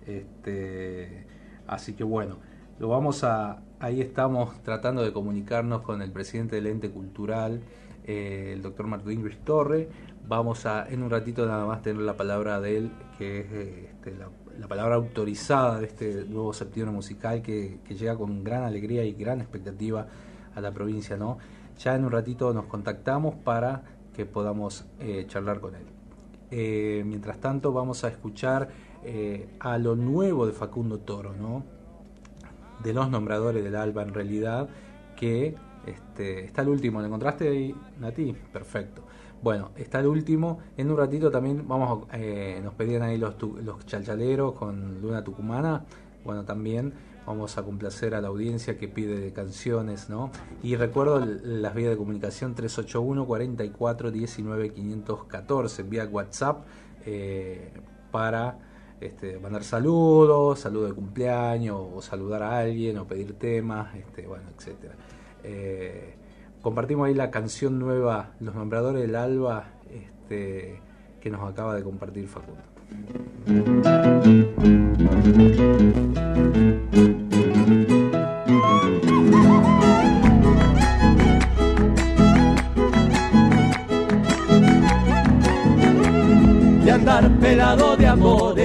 Este, así que bueno, lo vamos a. Ahí estamos tratando de comunicarnos con el presidente del ente cultural, eh, el doctor Martín Luis Torre. Vamos a, en un ratito nada más, tener la palabra de él, que es este, la, palabra autorizada de este nuevo septiembre musical que, llega con gran alegría y gran expectativa a la provincia. ¿no? Ya en un ratito nos contactamos para que podamos eh, charlar con él. Eh, mientras tanto vamos a escuchar eh, a lo nuevo de Facundo Toro, ¿no? De los nombradores del ALBA en realidad, que este, está el último, ¿lo encontraste ahí, Nati? Perfecto. Bueno, está el último. En un ratito también vamos, nos pedían ahí los, los chalchaleros con Luna Tucumana. Bueno, también vamos a complacer a la audiencia que pide canciones, ¿no? Y recuerdo las vías de comunicación 381 44 19 514 vía WhatsApp eh, para este, mandar saludos, saludo de cumpleaños, o saludar a alguien, o pedir temas, este, bueno, etcétera. Eh, compartimos ahí la canción nueva, Los Nombradores del Alba, este, que nos acaba de compartir Facundo. De andar pelado de busca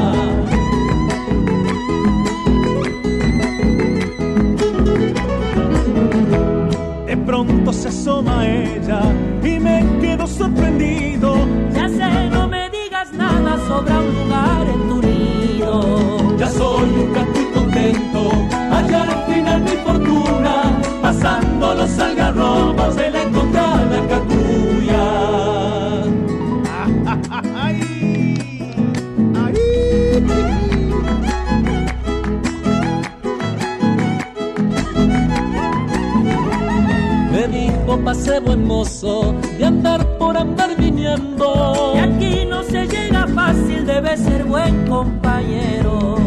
se asoma ella y me quedo sorprendido. Ya sé, no me digas nada sobre un lugar en tu de andar por andar viniendo. Y aquí no se llega fácil, debe ser buen compañero.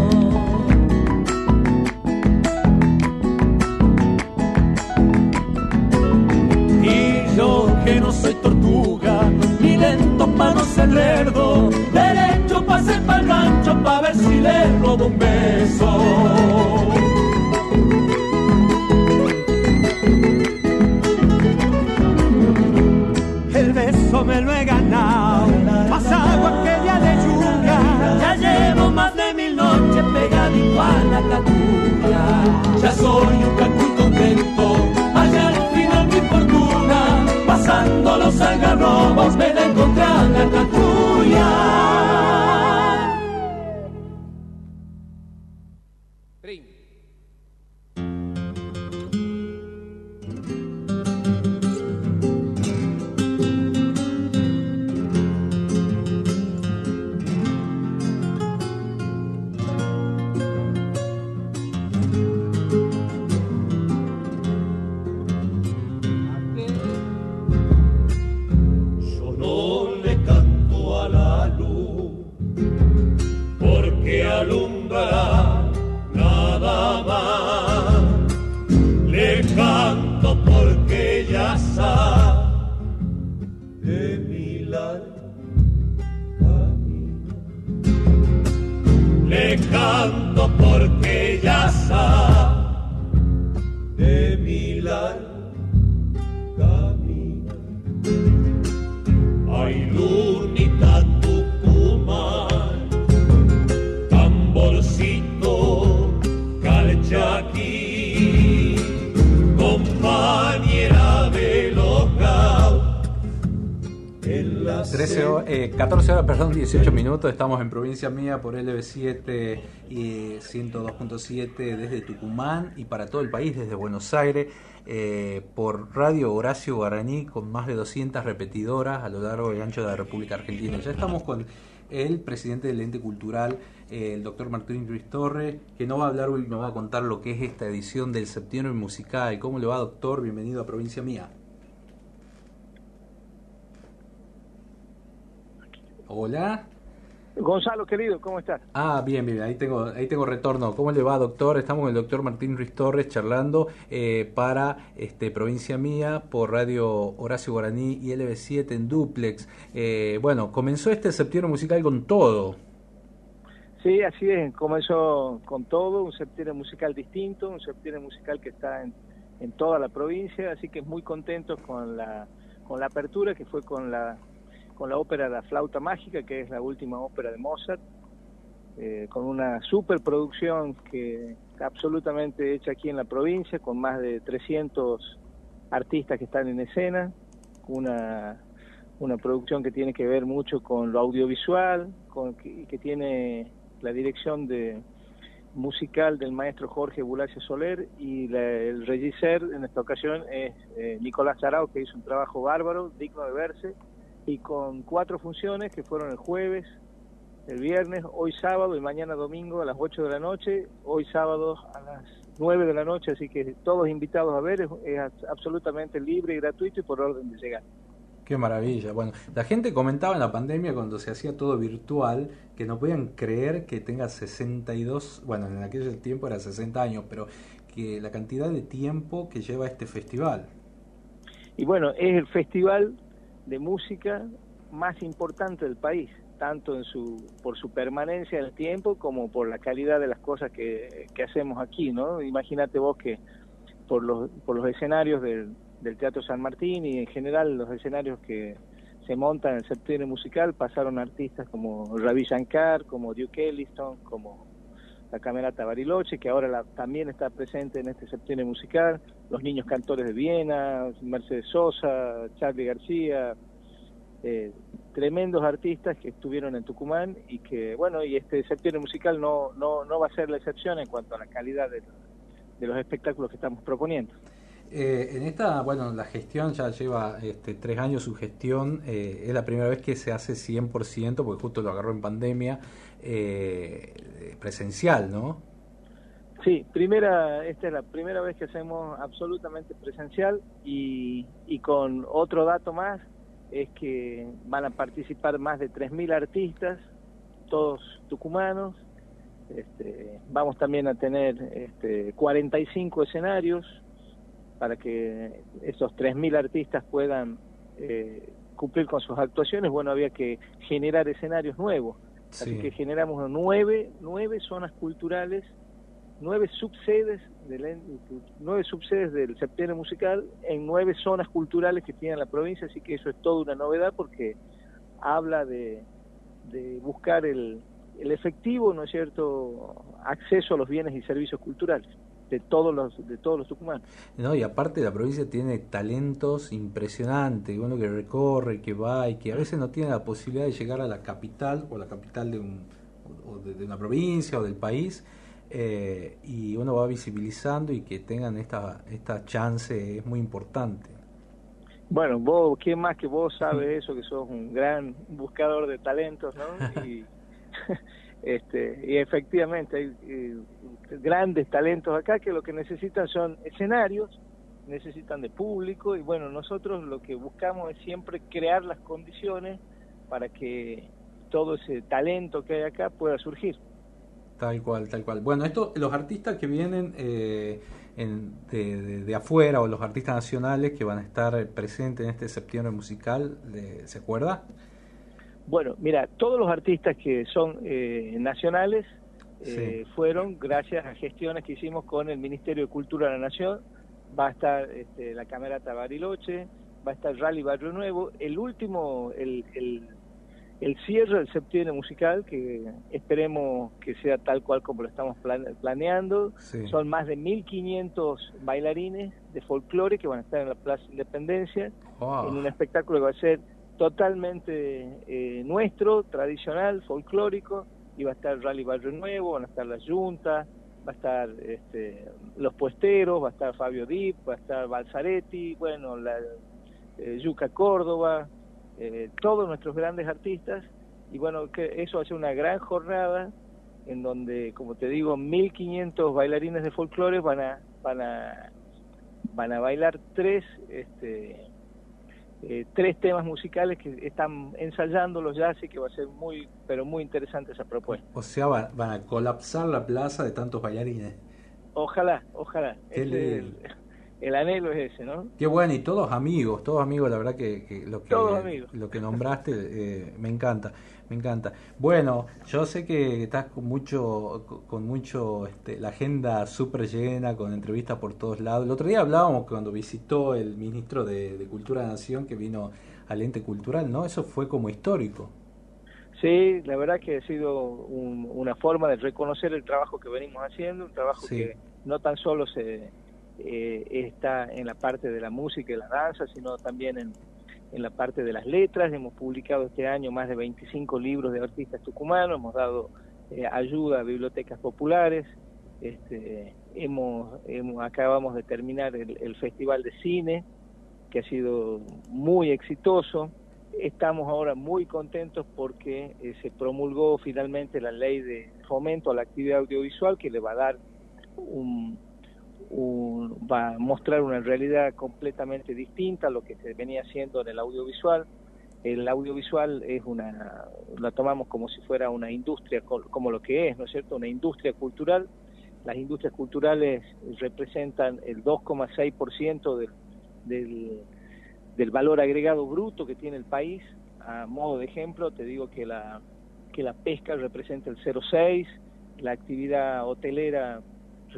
Y yo que no soy tortuga, ni lento para no ser lerdo, derecho pase para el rancho para ver si le robo un beso. Pegadito a la catulla. Ya soy un cacu contento, allá al final mi fortuna, pasando los algarrobos me la encontré a la catulla. 14, eh, horas, perdón, 18 minutos. Estamos en provincia mía por LB7 y 102.7 desde Tucumán y para todo el país, desde Buenos Aires, eh, por Radio Horacio Guaraní con más de 200 repetidoras a lo largo y ancho de la República Argentina. Ya estamos con el presidente del ente cultural, eh, el doctor Martín Luis Torres, que nos va a hablar hoy, nos va a contar lo que es esta edición del Septiembre Musical. ¿Cómo le va, doctor? Bienvenido a Provincia Mía. Hola. Gonzalo, querido, ¿cómo estás? Ah, bien, bien, ahí tengo, ahí tengo retorno. ¿Cómo le va, doctor? Estamos con el doctor Martín Ruiz Torres charlando eh, para este, Provincia Mía por Radio Horacio Guaraní y LB7 en Duplex. Eh, bueno, comenzó este septiembre musical con todo. Sí, así es, comenzó con todo, un septiembre musical distinto, un septiembre musical que está en, en toda la provincia, así que muy contentos con la, con la apertura que fue con la, con la ópera La Flauta Mágica, que es la última ópera de Mozart, eh, con una superproducción que absolutamente hecha aquí en la provincia, con más de 300 artistas que están en escena, una, una producción que tiene que ver mucho con lo audiovisual, con, que, que tiene la dirección de musical del maestro Jorge Bulacio Soler y la, el regisser en esta ocasión es eh, Nicolás Arau, que hizo un trabajo bárbaro, digno de verse, y con cuatro funciones que fueron el jueves, el viernes, hoy sábado y mañana domingo a las 8 de la noche, hoy sábado a las 9 de la noche, así que todos invitados a ver, es, es absolutamente libre y gratuito y por orden de llegar. Qué maravilla. Bueno, la gente comentaba en la pandemia cuando se hacía todo virtual que no podían creer que tenga 62, bueno, en aquel tiempo era 60 años, pero que la cantidad de tiempo que lleva este festival. Y bueno, es el festival de música más importante del país, tanto en su por su permanencia en el tiempo como por la calidad de las cosas que, que hacemos aquí, ¿no? Imagínate vos que por los por los escenarios del, del Teatro San Martín y en general los escenarios que se montan en el septiembre musical pasaron artistas como Ravi Shankar, como Duke Ellington, como la Camerata Bariloche, que ahora la, también está presente en este septiembre musical, los niños cantores de Viena, Mercedes Sosa, Charlie García, eh, tremendos artistas que estuvieron en Tucumán y que, bueno, y este septiembre musical no, no, no va a ser la excepción en cuanto a la calidad de, de los espectáculos que estamos proponiendo. Eh, en esta, bueno, la gestión ya lleva este, tres años su gestión, eh, es la primera vez que se hace 100%, porque justo lo agarró en pandemia, eh, presencial, ¿no? Sí, primera, esta es la primera vez que hacemos absolutamente presencial y, y con otro dato más, es que van a participar más de 3.000 artistas, todos tucumanos, este, vamos también a tener este, 45 escenarios, para que esos 3.000 artistas puedan eh, cumplir con sus actuaciones, bueno, había que generar escenarios nuevos. Sí. Así que generamos nueve, nueve zonas culturales, nueve subsedes, del, nueve subsedes del septiembre musical en nueve zonas culturales que tiene la provincia, así que eso es toda una novedad porque habla de, de buscar el, el efectivo, ¿no es cierto?, acceso a los bienes y servicios culturales de todos los de todos los tucumanos. No, y aparte la provincia tiene talentos impresionantes, uno que recorre, que va y que a veces no tiene la posibilidad de llegar a la capital o la capital de, un, o de, de una provincia o del país eh, y uno va visibilizando y que tengan esta esta chance es muy importante. Bueno, vos, ¿quién más que vos sabe eso, que sos un gran buscador de talentos, ¿no? Y, este, y efectivamente hay eh, grandes talentos acá que lo que necesitan son escenarios, necesitan de público y bueno, nosotros lo que buscamos es siempre crear las condiciones para que todo ese talento que hay acá pueda surgir. Tal cual, tal cual. Bueno, esto, los artistas que vienen eh, de, afuera o los artistas nacionales que van a estar presentes en este septiembre musical, ¿se acuerda? Bueno, mira, todos los artistas que son eh, nacionales eh, fueron gracias a gestiones que hicimos con el Ministerio de Cultura de la Nación. Va a estar este, la Camerata Bariloche, va a estar Rally Barrio Nuevo. El último, el, el, cierre del septiembre musical, que esperemos que sea tal cual como lo estamos planeando. Son más de 1.500 bailarines de folclore que van a estar en la Plaza Independencia, en un espectáculo que va a ser totalmente eh, nuestro, tradicional, folclórico, y va a estar Rally Barrio Nuevo, van a estar las juntas, va a estar este, los puesteros, va a estar Fabio Dip, va a estar Balzaretti, bueno, la eh, Yuca Córdoba, eh, todos nuestros grandes artistas, y bueno, que eso ser una gran jornada en donde, como te digo, 1.500 bailarines de folclore van a, van a, van a bailar tres este, eh, tres temas musicales que están ensayándolos ya, así que va a ser muy, pero muy interesante esa propuesta. O sea, van, a colapsar la plaza de tantos bailarines. Ojalá, ojalá. El, el, anhelo es ese, ¿no? Qué bueno, y todos amigos, todos amigos, la verdad que, lo, que lo que nombraste eh, me encanta me encanta. Bueno, yo sé que estás con mucho, con mucho, este, la agenda súper llena, con entrevistas por todos lados. El otro día hablábamos cuando visitó el ministro de, Cultura de Nación que vino al ente cultural, ¿no? Eso fue como histórico. Sí, la verdad que ha sido una forma de reconocer el trabajo que venimos haciendo, un trabajo que no tan solo se eh, está en la parte de la música y la danza, sino también en, en la parte de las letras. Hemos publicado este año más de 25 libros de artistas tucumanos, hemos dado eh, ayuda a bibliotecas populares. Este, hemos, acabamos de terminar el, Festival de Cine, que ha sido muy exitoso. Estamos ahora muy contentos porque eh, se promulgó finalmente la ley de fomento a la actividad audiovisual que le va a dar un, va a mostrar una realidad completamente distinta a lo que se venía haciendo en el audiovisual. El audiovisual es una, la tomamos como si fuera una industria, como lo que es, ¿no es cierto? Una industria cultural. Las industrias culturales representan el 2,6% del, del, del valor agregado bruto que tiene el país. A modo de ejemplo, te digo que la, que la pesca representa el 0,6%, la actividad hotelera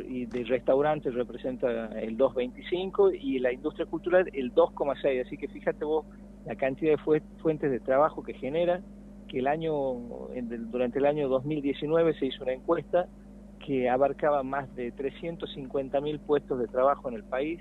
y de restaurantes representa el 2,25 y la industria cultural el 2,6. Así que fíjate vos la cantidad de fuentes de trabajo que genera, que el año durante el año 2019 se hizo una encuesta que abarcaba más de 350 mil puestos de trabajo en el país.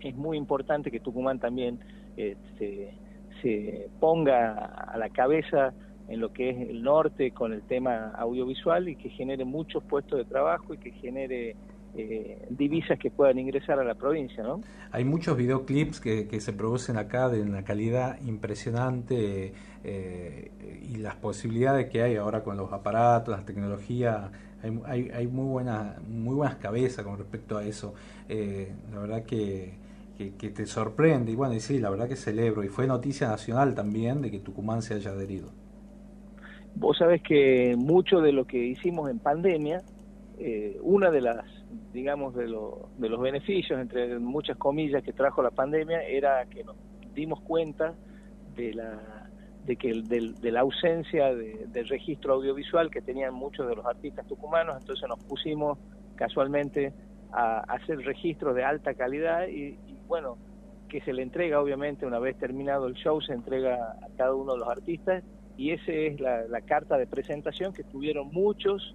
Es muy importante que Tucumán también eh, se ponga a la cabeza en lo que es el norte con el tema audiovisual y que genere muchos puestos de trabajo y que genere eh, divisas que puedan ingresar a la provincia, ¿no? Hay muchos videoclips que, que se producen acá de una calidad impresionante eh, y las posibilidades que hay ahora con los aparatos, las tecnologías, hay, hay, hay muy, buenas, muy buenas cabezas con respecto a eso. Eh, la verdad que, que, que, te sorprende y bueno, y sí, la verdad que celebro y fue noticia nacional también de que Tucumán se haya adherido. Vos sabés que mucho de lo que hicimos en pandemia, eh, una de las, digamos, de, de los beneficios, entre muchas comillas, que trajo la pandemia, era que nos dimos cuenta de la, de que de la ausencia de, registro audiovisual que tenían muchos de los artistas tucumanos, entonces nos pusimos casualmente a, hacer registros de alta calidad y, y, bueno, que se le entrega obviamente una vez terminado el show, se entrega a cada uno de los artistas y esa es la, carta de presentación que tuvieron muchos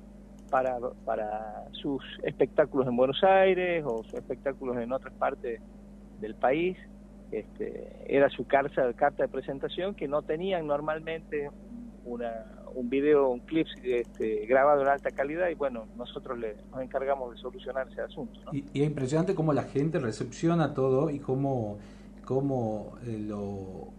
para, para sus espectáculos en Buenos Aires o sus espectáculos en otras partes del país. Este, era su carta, de presentación que no tenían normalmente una, un video, un clip este, grabado en alta calidad y bueno, nosotros le, nos encargamos de solucionar ese asunto. Y, es impresionante cómo la gente recepciona todo y cómo, cómo eh, lo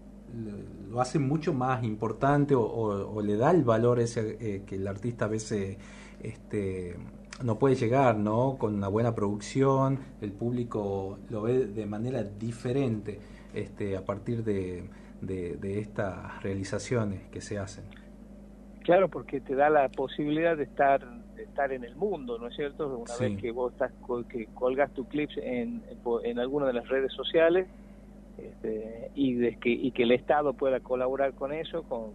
lo hace mucho más importante o, le da el valor ese eh, que el artista a veces este, no puede llegar, ¿no? Con una buena producción, el público lo ve de manera diferente este, a partir de, de, estas realizaciones que se hacen. Claro, porque te da la posibilidad de estar estar en el mundo, ¿no es cierto? Una vez que vos estás que colgas tu clips en, en, alguna de las redes sociales este, y, que, el Estado pueda colaborar con eso, con,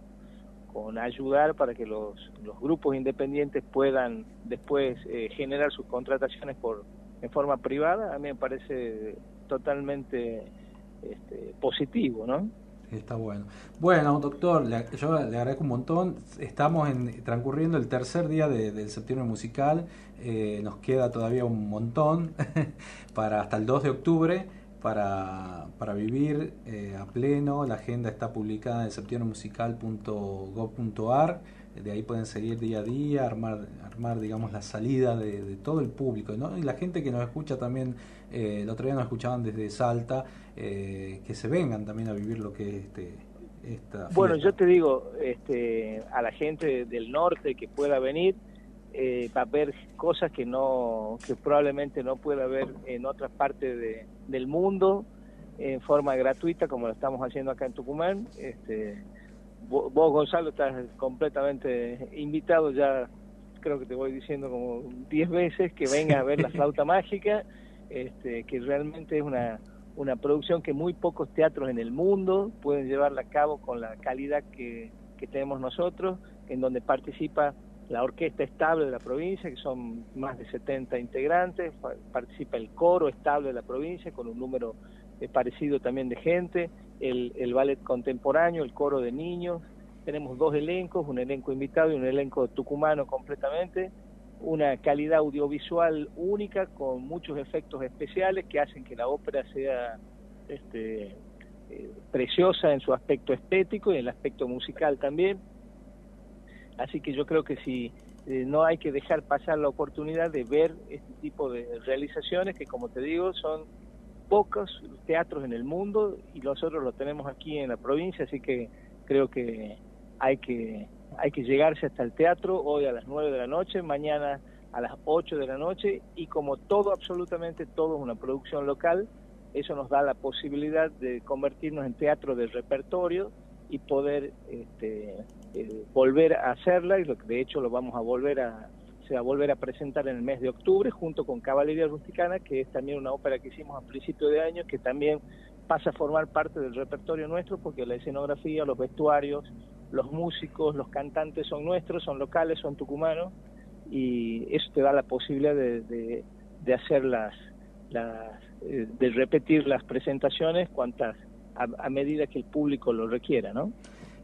con ayudar para que los, los grupos independientes puedan después eh, generar sus contrataciones por en forma privada, a mí me parece totalmente este, positivo, ¿no? Está bueno. Bueno, doctor, yo le agradezco un montón. Estamos en, transcurriendo el tercer día del septiembre musical. Eh, nos queda todavía un montón para hasta el 2 de octubre para, para vivir eh, a pleno. La agenda está publicada en septiembremusical.gov.ar. De ahí pueden seguir día a día, armar, armar digamos, la salida de, todo el público. ¿no? Y la gente que nos escucha también, eh, el otro día nos escuchaban desde Salta, eh, que se vengan también a vivir lo que es este, esta Bueno, yo te digo, este, a la gente del norte que pueda venir, eh, va a ver cosas que no que probablemente no pueda ver en otras partes de, del mundo en forma gratuita como lo estamos haciendo acá en Tucumán. Este vos, Gonzalo estás completamente invitado. Ya creo que te voy diciendo como 10 veces que vengas a ver la flauta mágica. Este, que realmente es una una producción que muy pocos teatros en el mundo pueden llevarla a cabo con la calidad que, que tenemos nosotros en donde participa la orquesta estable de la provincia, que son más de 70 integrantes, participa el coro estable de la provincia con un número eh, parecido también de gente, el, el, ballet contemporáneo, el coro de niños, tenemos dos elencos, un elenco invitado y un elenco tucumano completamente, una calidad audiovisual única con muchos efectos especiales que hacen que la ópera sea este, eh, preciosa en su aspecto estético y en el aspecto musical también Así que yo creo que si eh, no hay que dejar pasar la oportunidad de ver este tipo de realizaciones que, como te digo, son pocos teatros en el mundo y nosotros lo tenemos aquí en la provincia, así que creo que hay que hay que llegarse hasta el teatro hoy a las 9 de la noche, mañana a las 8 de la noche y como todo, absolutamente todo es una producción local, eso nos da la posibilidad de convertirnos en teatro de repertorio y poder este, eh, volver a hacerla y lo de hecho lo vamos a volver a se va a volver a presentar en el mes de octubre junto con Caballería Rusticana, que es también una ópera que hicimos a principio de año, que también pasa a formar parte del repertorio nuestro, porque la escenografía, los vestuarios, los músicos, los cantantes son nuestros, son locales, son tucumanos, y eso te da la posibilidad de, de, hacer las, las eh, de repetir las presentaciones cuantas a, a medida que el público lo requiera, ¿no?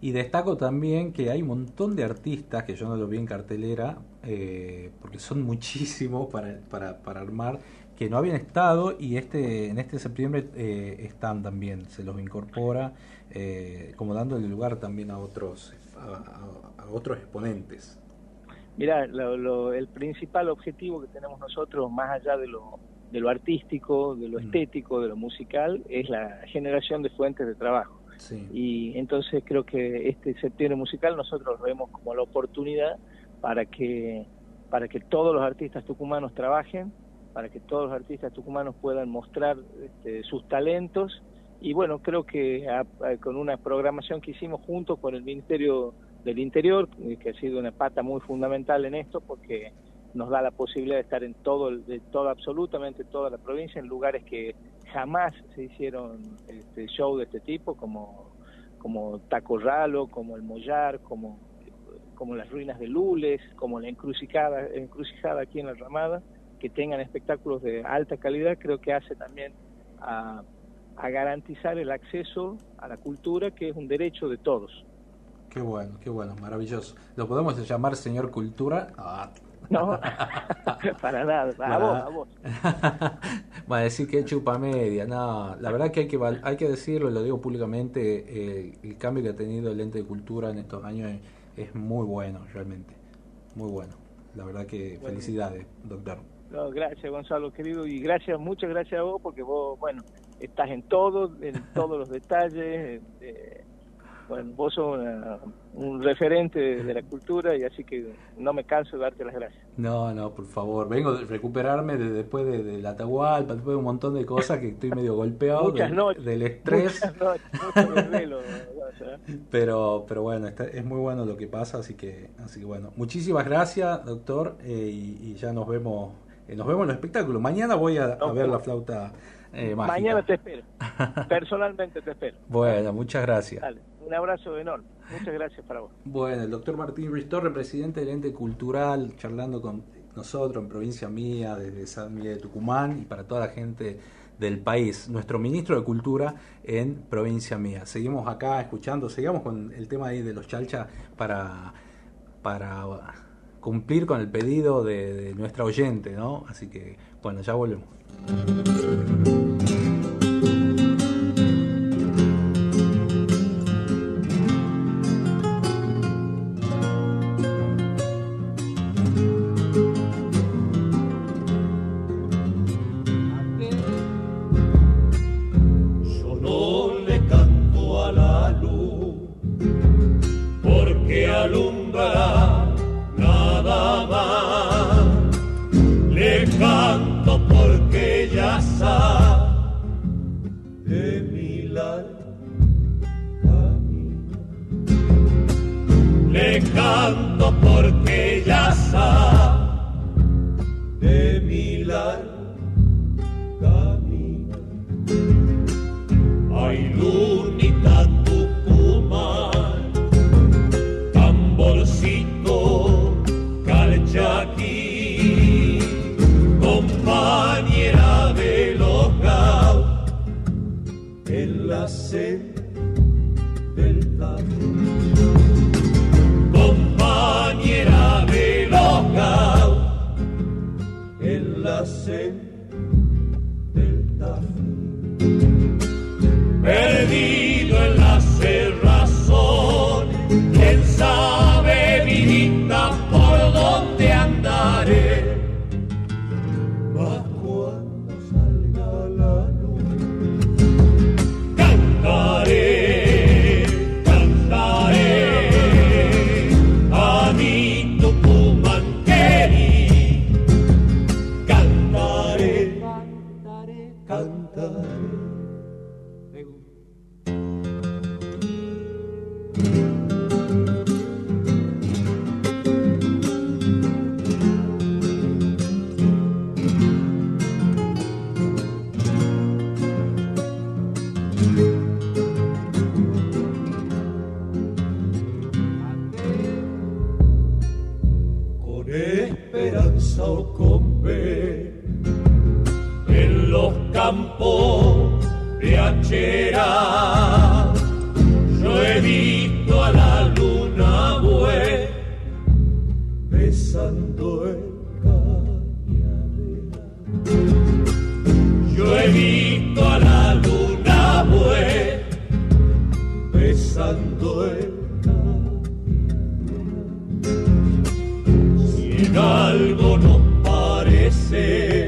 Y destaco también que hay un montón de artistas que yo no lo vi en cartelera, eh, porque son muchísimos para, para, para, armar, que no habían estado y este en este septiembre eh, están también, se los incorpora, eh, como dándole lugar también a otros, a, otros exponentes. Mira, el principal objetivo que tenemos nosotros, más allá de lo, de lo artístico, de lo mm. estético, de lo musical, es la generación de fuentes de trabajo y entonces creo que este septiembre musical nosotros lo vemos como la oportunidad para que, para que todos los artistas tucumanos trabajen, para que todos los artistas tucumanos puedan mostrar este, sus talentos. Y bueno, creo que con una programación que hicimos junto con el Ministerio del Interior, eh, que ha sido una pata muy fundamental en esto, porque nos da la posibilidad de estar en todo, de toda, absolutamente toda la provincia, en lugares que jamás se hicieron este, show de este tipo, como, como Tacorralo, como el Mollar, como, como las ruinas de Lules, como la encrucijada, encrucijada aquí en la Ramada, que tengan espectáculos de alta calidad, creo que hace también a, garantizar el acceso a la cultura, que es un derecho de todos. Qué bueno, qué bueno, maravilloso. ¿Lo podemos llamar señor cultura? Ah, no, para nada, a vos, a vos. Va a decir que chupa media, no, la verdad que hay que, hay que decirlo, lo digo públicamente, eh, el cambio que ha tenido el ente de cultura en estos años es, muy bueno, realmente, muy bueno. La verdad que felicidades, doctor. No, gracias Gonzalo, querido, y gracias, muchas gracias a vos, porque vos, bueno, estás en todo, en todos los detalles. Eh, bueno, vos sos un referente de la cultura y así que no me canso de darte las gracias. No, no, por favor. Vengo a recuperarme de, después de, de, la Atahualpa, después de un montón de cosas que estoy medio golpeado muchas noches, del estrés. Muchas noches, mucho Pero, pero bueno, es muy bueno lo que pasa, así que, así que bueno. Muchísimas gracias, doctor, eh, y, ya nos vemos, eh, nos vemos en el espectáculo. Mañana voy a, ver la flauta eh, mágica. Mañana te espero. Personalmente te espero. Bueno, muchas gracias. Un abrazo enorme. Muchas gracias para vos. Bueno, el doctor Martín Ristorre, presidente del ente cultural, charlando con nosotros en provincia mía, desde San Miguel de Tucumán y para toda la gente del país, nuestro ministro de Cultura en provincia mía. Seguimos acá escuchando, seguimos con el tema ahí de los chalcha para, para cumplir con el pedido de nuestra oyente, ¿no? Así que, bueno, ya volvemos. a la luna fue besando el camino. Si en algo nos parece.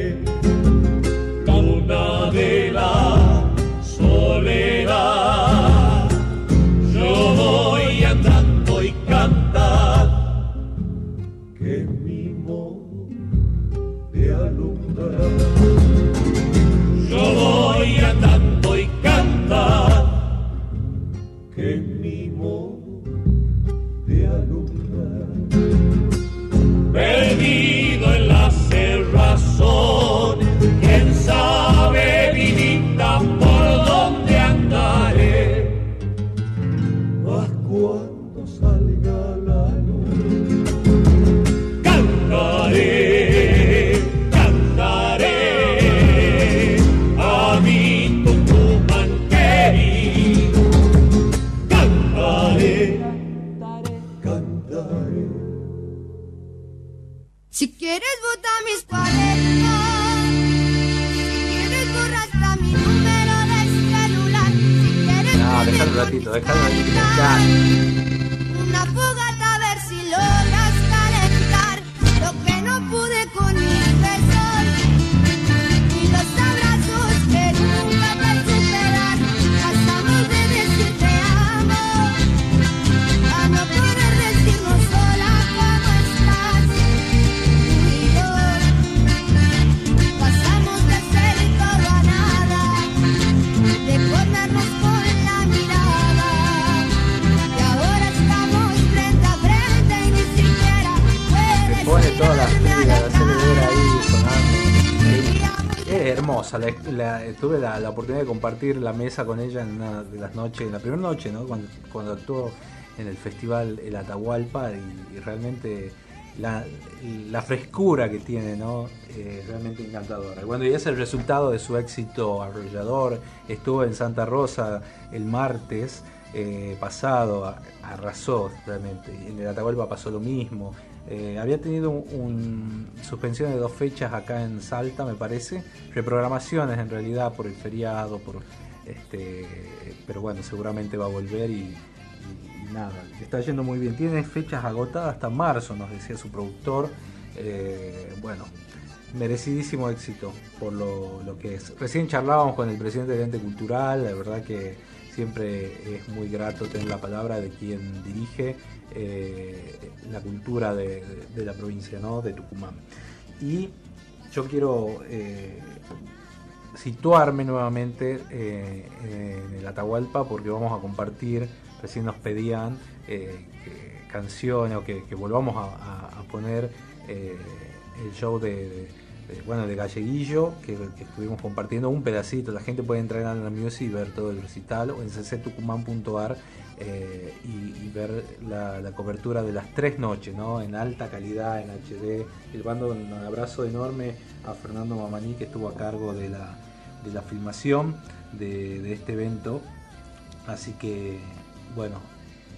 来看看下，你怎么？Hermosa. tuve la, oportunidad de compartir la mesa con ella en una de las noches, en la primera noche, ¿no? Cuando, actuó en el festival El Atahualpa y, realmente la, frescura que tiene, ¿no? Eh, realmente encantadora. Cuando ya es el resultado de su éxito arrollador, estuvo en Santa Rosa el martes eh, pasado, arrasó realmente. En el Atahualpa pasó lo mismo. Eh, había tenido un, suspensión de dos fechas acá en Salta, me parece, reprogramaciones en realidad por el feriado, por este, pero bueno, seguramente va a volver y, nada, está yendo muy bien. Tiene fechas agotadas hasta marzo, nos decía su productor. Eh, bueno, merecidísimo éxito por lo, lo, que es. Recién charlábamos con el presidente del ente cultural, la verdad que siempre es muy grato tener la palabra de quien dirige eh, la cultura de, la provincia de Tucumán. Y yo quiero eh, situarme nuevamente eh, en el Atahualpa porque vamos a compartir, recién nos pedían canciones o que, volvamos a, poner el show de, bueno, de Galleguillo, que, estuvimos compartiendo un pedacito. La gente puede entrar en la music y ver todo el recital o en cctucumán.ar eh, y, ver la, cobertura de las tres noches, ¿no? En alta calidad, en HD. Y mando un abrazo enorme a Fernando Mamaní, que estuvo a cargo de la, de la filmación de, este evento. Así que, bueno,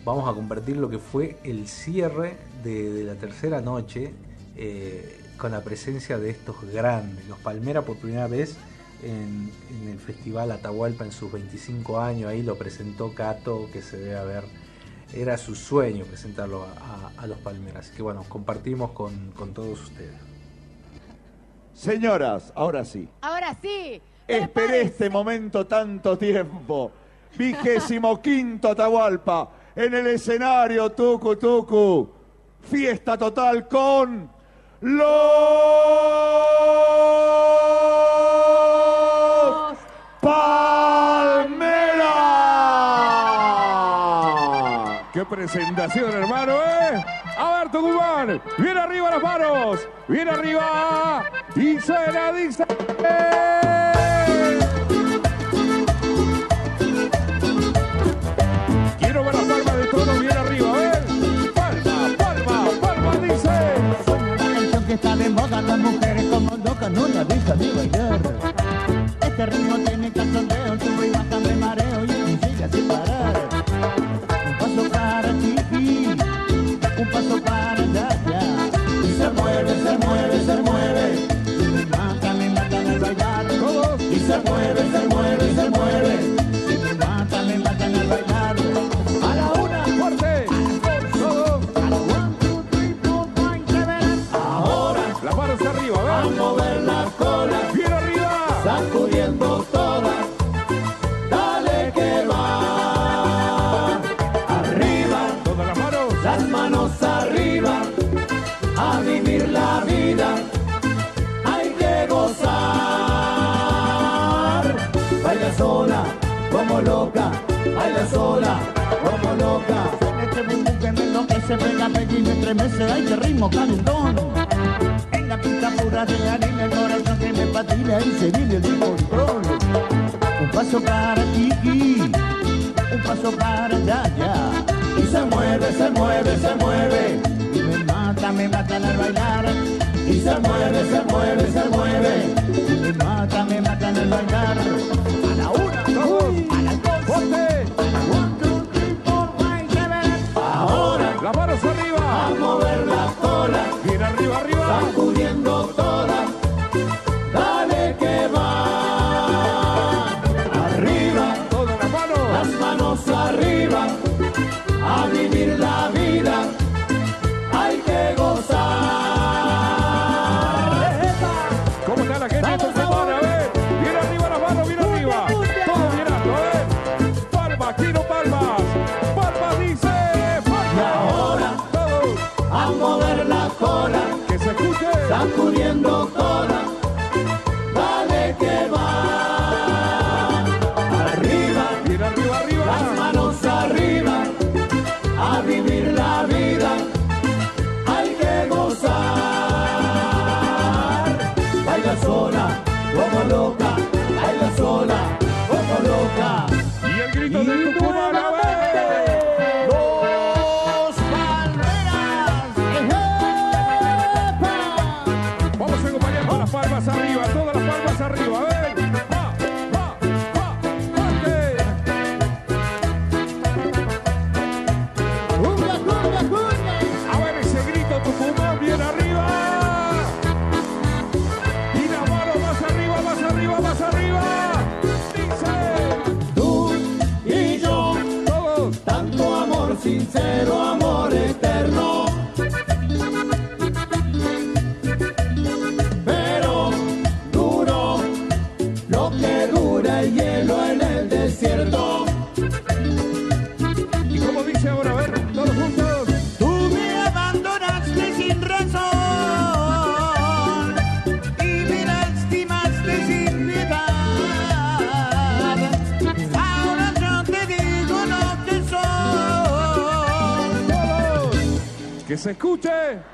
vamos a compartir lo que fue el cierre de, la tercera noche eh, con la presencia de estos grandes. Los Palmera por primera vez en, el Festival Atahualpa en sus 25 años, ahí lo presentó Cato, que se debe haber, era su sueño presentarlo a, los Palmeras. Así que bueno, compartimos con, todos ustedes. Señoras, ahora sí. Ahora sí. Esperé este momento tanto tiempo. Vigésimo quinto Atahualpa en el escenario Tucu Tucu. Fiesta total con los hermano, eh! A ver, Tucumán. Viene arriba las manos. Viene arriba. Y suena, dice. Quiero ver las palmas de todos bien arriba, ¿eh? Palma, palma, palma, dice. La canción que está de moda, las mujeres como locas no la dejan de bailar. Este ritmo tiene sube sola, como loca. Este bum que me enloquece, pega, pega y me estremece. Ay, qué ritmo calentón. En la pista pura de harina, el corazón que me patina y se vive el control. Un paso para ti, un paso para allá. Y se mueve, se mueve, se mueve. Y me mata, me mata al bailar. Y se mueve, se mueve, se mueve. Y me mata, me mata al bailar. Arriba, Vitor se escuche.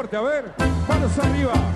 a ver, manos arriba.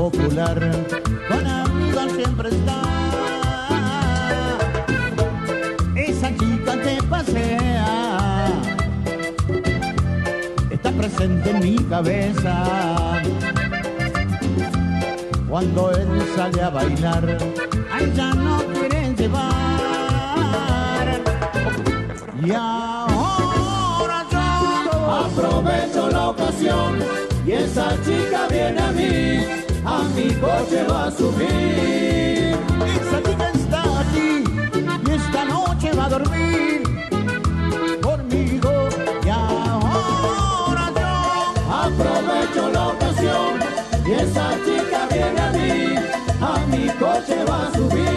popular con amiga siempre está. Esa chica que pasea está presente en mi cabeza. Cuando él sale a bailar, a ella no quieren llevar. Y ahora yo aprovecho la ocasión y esa chica viene a mí a mi coche va a subir. Esa chica está aquí y esta noche va a dormir conmigo y ahora yo aprovecho la ocasión y esa chica viene a mí, a mi coche va a subir.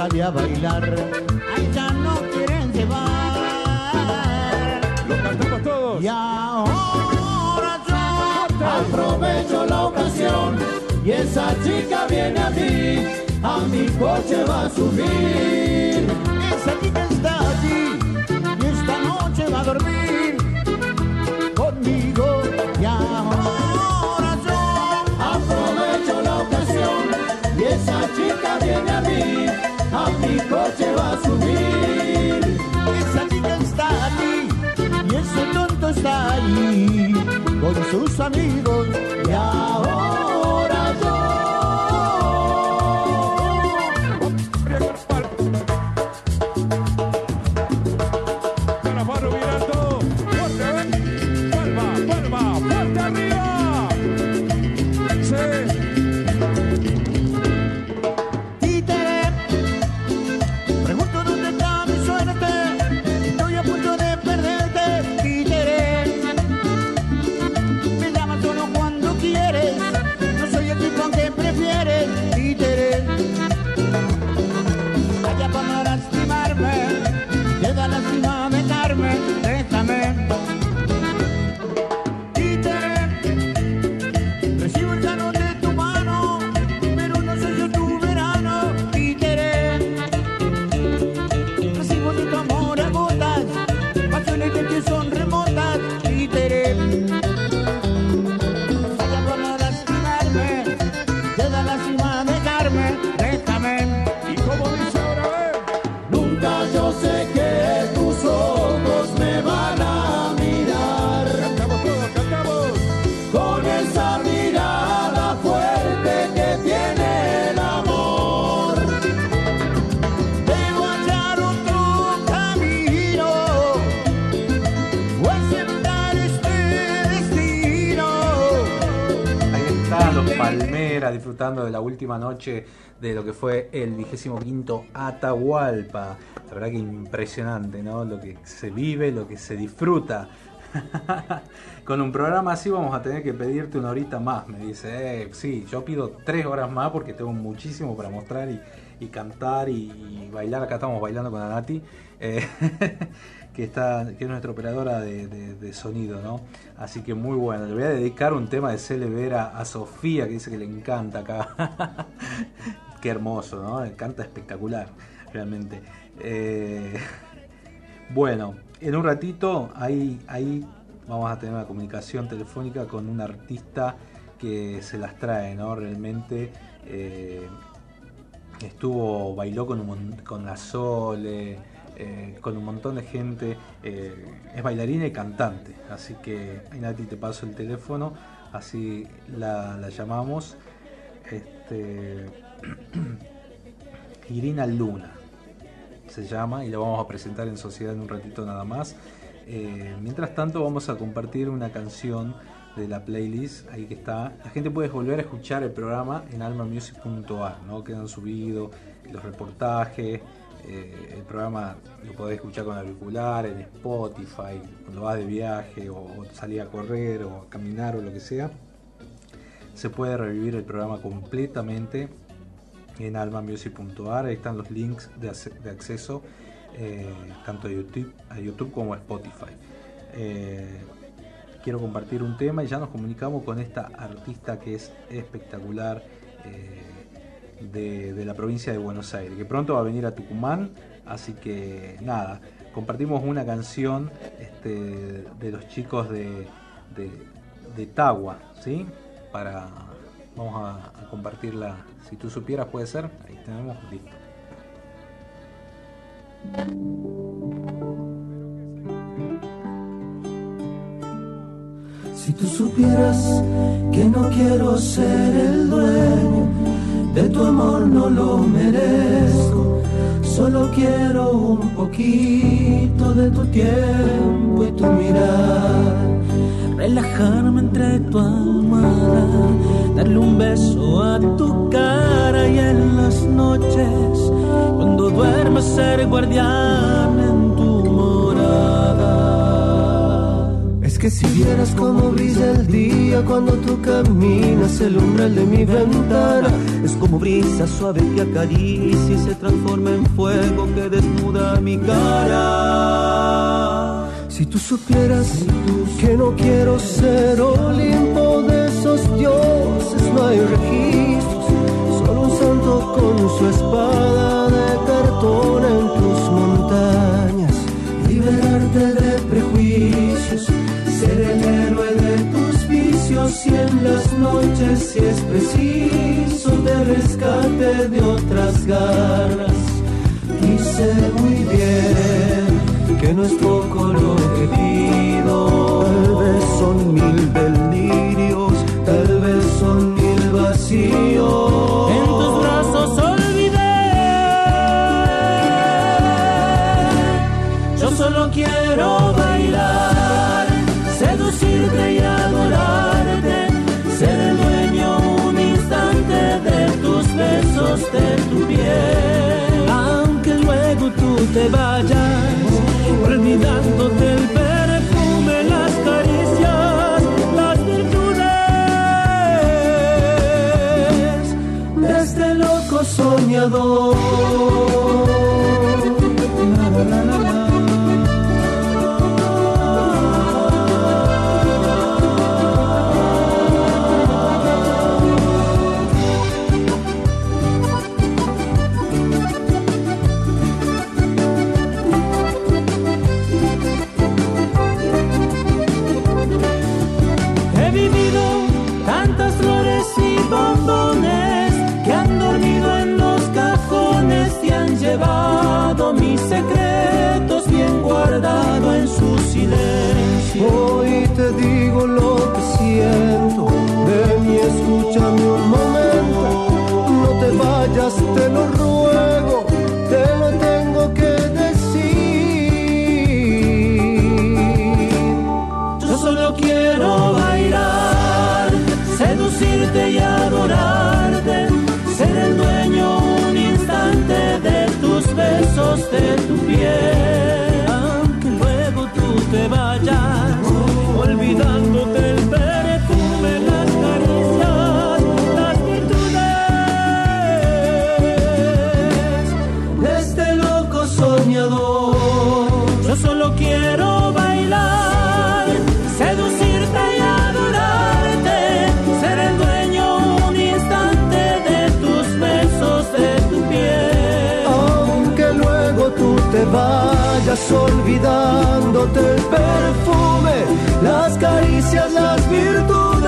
Sale a bailar, a ella no quieren llevar. Lo cantamos todos. Y ahora yo aprovecho la ocasión y esa chica viene a mí, a mi coche va a subir. Esa chica está con sus amigos y ahora disfrutando de la última noche de lo que fue el vigésimo quinto Atahualpa. La verdad que impresionante, ¿no? Lo que se vive, lo que se disfruta. Con un programa así vamos a tener que pedirte una horita más, me dice. Eh, sí, yo pido tres horas más porque tengo muchísimo para mostrar y, cantar y, y bailar. Acá estamos bailando con Anati. Eh, que está que es nuestra operadora de, de- sonido, ¿no? Así que muy bueno. Le voy a dedicar un tema de Cele Vera a Sofía, que dice que le encanta acá. Qué hermoso, ¿no? Canta espectacular, realmente. Eh, bueno, en un ratito ahí, ahí vamos a tener una comunicación telefónica con un artista que se las trae, ¿no? Realmente eh, estuvo, bailó con, un, con la Sole, eh, con un montón de gente, eh, es bailarina y cantante, así que Nati te paso el teléfono, así la, la llamamos. Este, Irina Luna se llama y la vamos a presentar en sociedad en un ratito nada más. Eh, mientras tanto vamos a compartir una canción de la playlist, ahí que está. La gente puede volver a escuchar el programa en almamusic.ar, ¿no? Quedan subidos los reportajes, eh, el programa lo podés escuchar con auricular, en Spotify, cuando vas de viaje o, o salís a correr o a caminar o lo que sea. Se puede revivir el programa completamente en almamusic.ar, ahí están los links de, acceso eh, tanto a YouTube, como a Spotify. Eh, quiero compartir un tema y ya nos comunicamos con esta artista que es espectacular de, la provincia de Buenos Aires, que pronto va a venir a Tucumán, así que nada, compartimos una canción este, de los chicos de, de, de Tagua, ¿sí? Para, vamos a, a compartirla, si tú supieras puede ser, ahí tenemos, listo. Si tú supieras que no quiero ser el dueño de tu amor, no lo merezco. Solo quiero un poquito de tu tiempo y tu mirar. Relajarme entre tu almohada, darle un beso a tu cara y en las noches, cuando duerma es ser guardián que si vieras cómo brilla el día cuando tú caminas el umbral de mi ventana, es como brisa suave que acaricia y se transforma en fuego que desnuda mi cara. Si tú supieras que no quiero ser Olimpo de esos dioses, no hay registros, solo un santo con su espada de cartón en tus montañas. Liberarte de y en las noches si es preciso de rescate de otras garras. Y muy bien que no es poco lo que pido. Tal vez son mil delirios, tal vez son mil vacíos. Vayas olvidándote el perfume, las caricias, las virtudes de este loco soñador. Besos, olvidándote el perfume, las caricias, las virtudes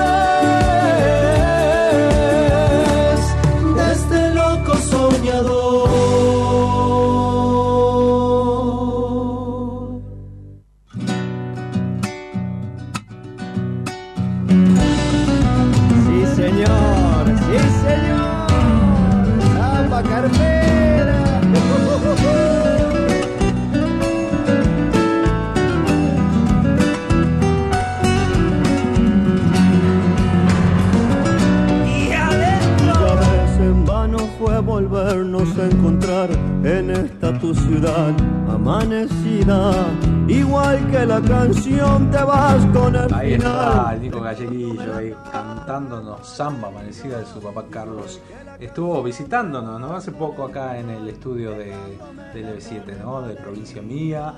tu ciudad amanecida. Igual que la canción te vas con el Ahí está final. el Nico Galleguillo ahí cantándonos samba amanecida de su papá Carlos. Estuvo visitándonos, ¿no? Hace poco acá en el estudio de, del EV7, ¿no? De provincia mía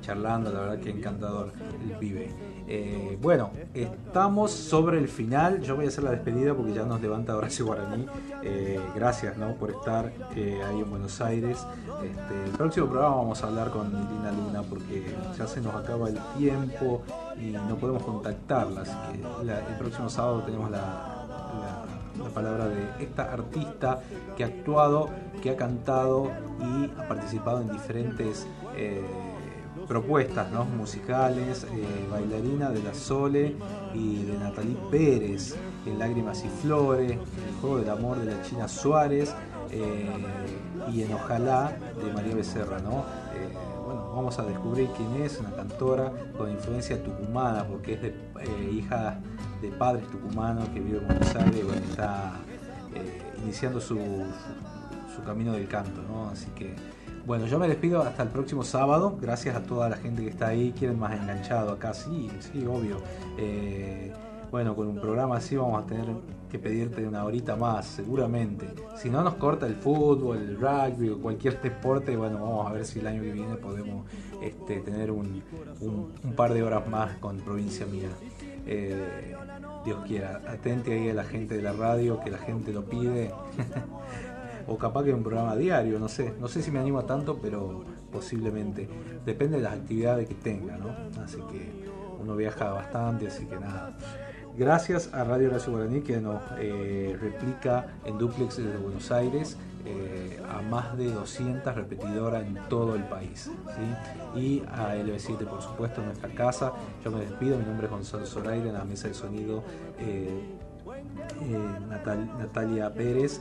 charlando, la verdad que encantador el pibe. Eh, bueno, estamos sobre el final. Yo voy a hacer la despedida porque ya nos levanta Horacio Guaraní. Eh, gracias ¿no? por estar ahí en Buenos Aires. Este, el próximo programa vamos a hablar con Irina Luna porque ya se nos acaba el tiempo y no podemos contactarla. Así que la- el próximo sábado tenemos la, la- la palabra de esta artista que ha actuado, que ha cantado y ha participado en diferentes eh, propuestas ¿no? musicales, eh, bailarina de la Sole y de Natalie Pérez, en Lágrimas y Flores, El Juego del Amor de la China Suárez eh, y en Ojalá de María Becerra. ¿no? Eh, bueno, vamos a descubrir quién es, una cantora con influencia tucumana, porque es de, hija de padres tucumanos que vive en Buenos Aires y bueno, está iniciando su, su- su camino del canto. ¿no? Así que Bueno, yo me despido hasta el próximo sábado. Gracias a toda la gente que está ahí. Quieren más enganchado acá. Sí, sí, obvio. Eh, bueno, con un programa así vamos a tener que pedirte una horita más, seguramente. Si no nos corta el fútbol, el rugby o cualquier deporte, bueno, vamos a ver si el año que viene podemos este, tener un, par de horas más con Provincia Mía. Eh, Dios quiera, atente ahí a la gente de la radio, que la gente lo pide. o capaz que un programa diario, no sé. No sé si me animo tanto, pero posiblemente. Depende de las actividades que tenga, ¿no? Así que uno viaja bastante, así que nada. Gracias a Radio Horacio Guaraní que nos eh, replica en duplex desde Buenos Aires eh, a más de 200 repetidoras en todo el país. Y a LB7, por supuesto, en nuestra casa. Yo me despido, mi nombre es Gonzalo Zoraire, en la mesa de sonido. Eh, Natalia Pérez,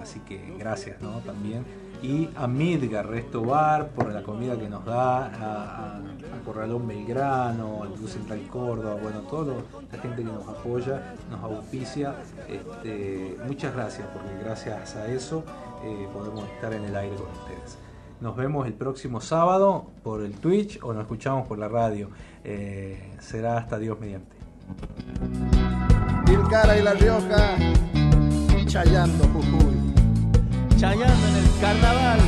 así que gracias también y a Midgar Resto Bar por la comida que nos da, a, Corralón Belgrano, al Club Central Córdoba, bueno, toda la gente que nos apoya, nos auspicia. Este, muchas gracias, porque gracias a eso eh, podemos estar en el aire con ustedes. Nos vemos el próximo sábado por el Twitch o nos escuchamos por la radio. Eh, será hasta Dios mediante. Tilcara y La Rioja, chayando Jujuy. Chayando en el carnaval.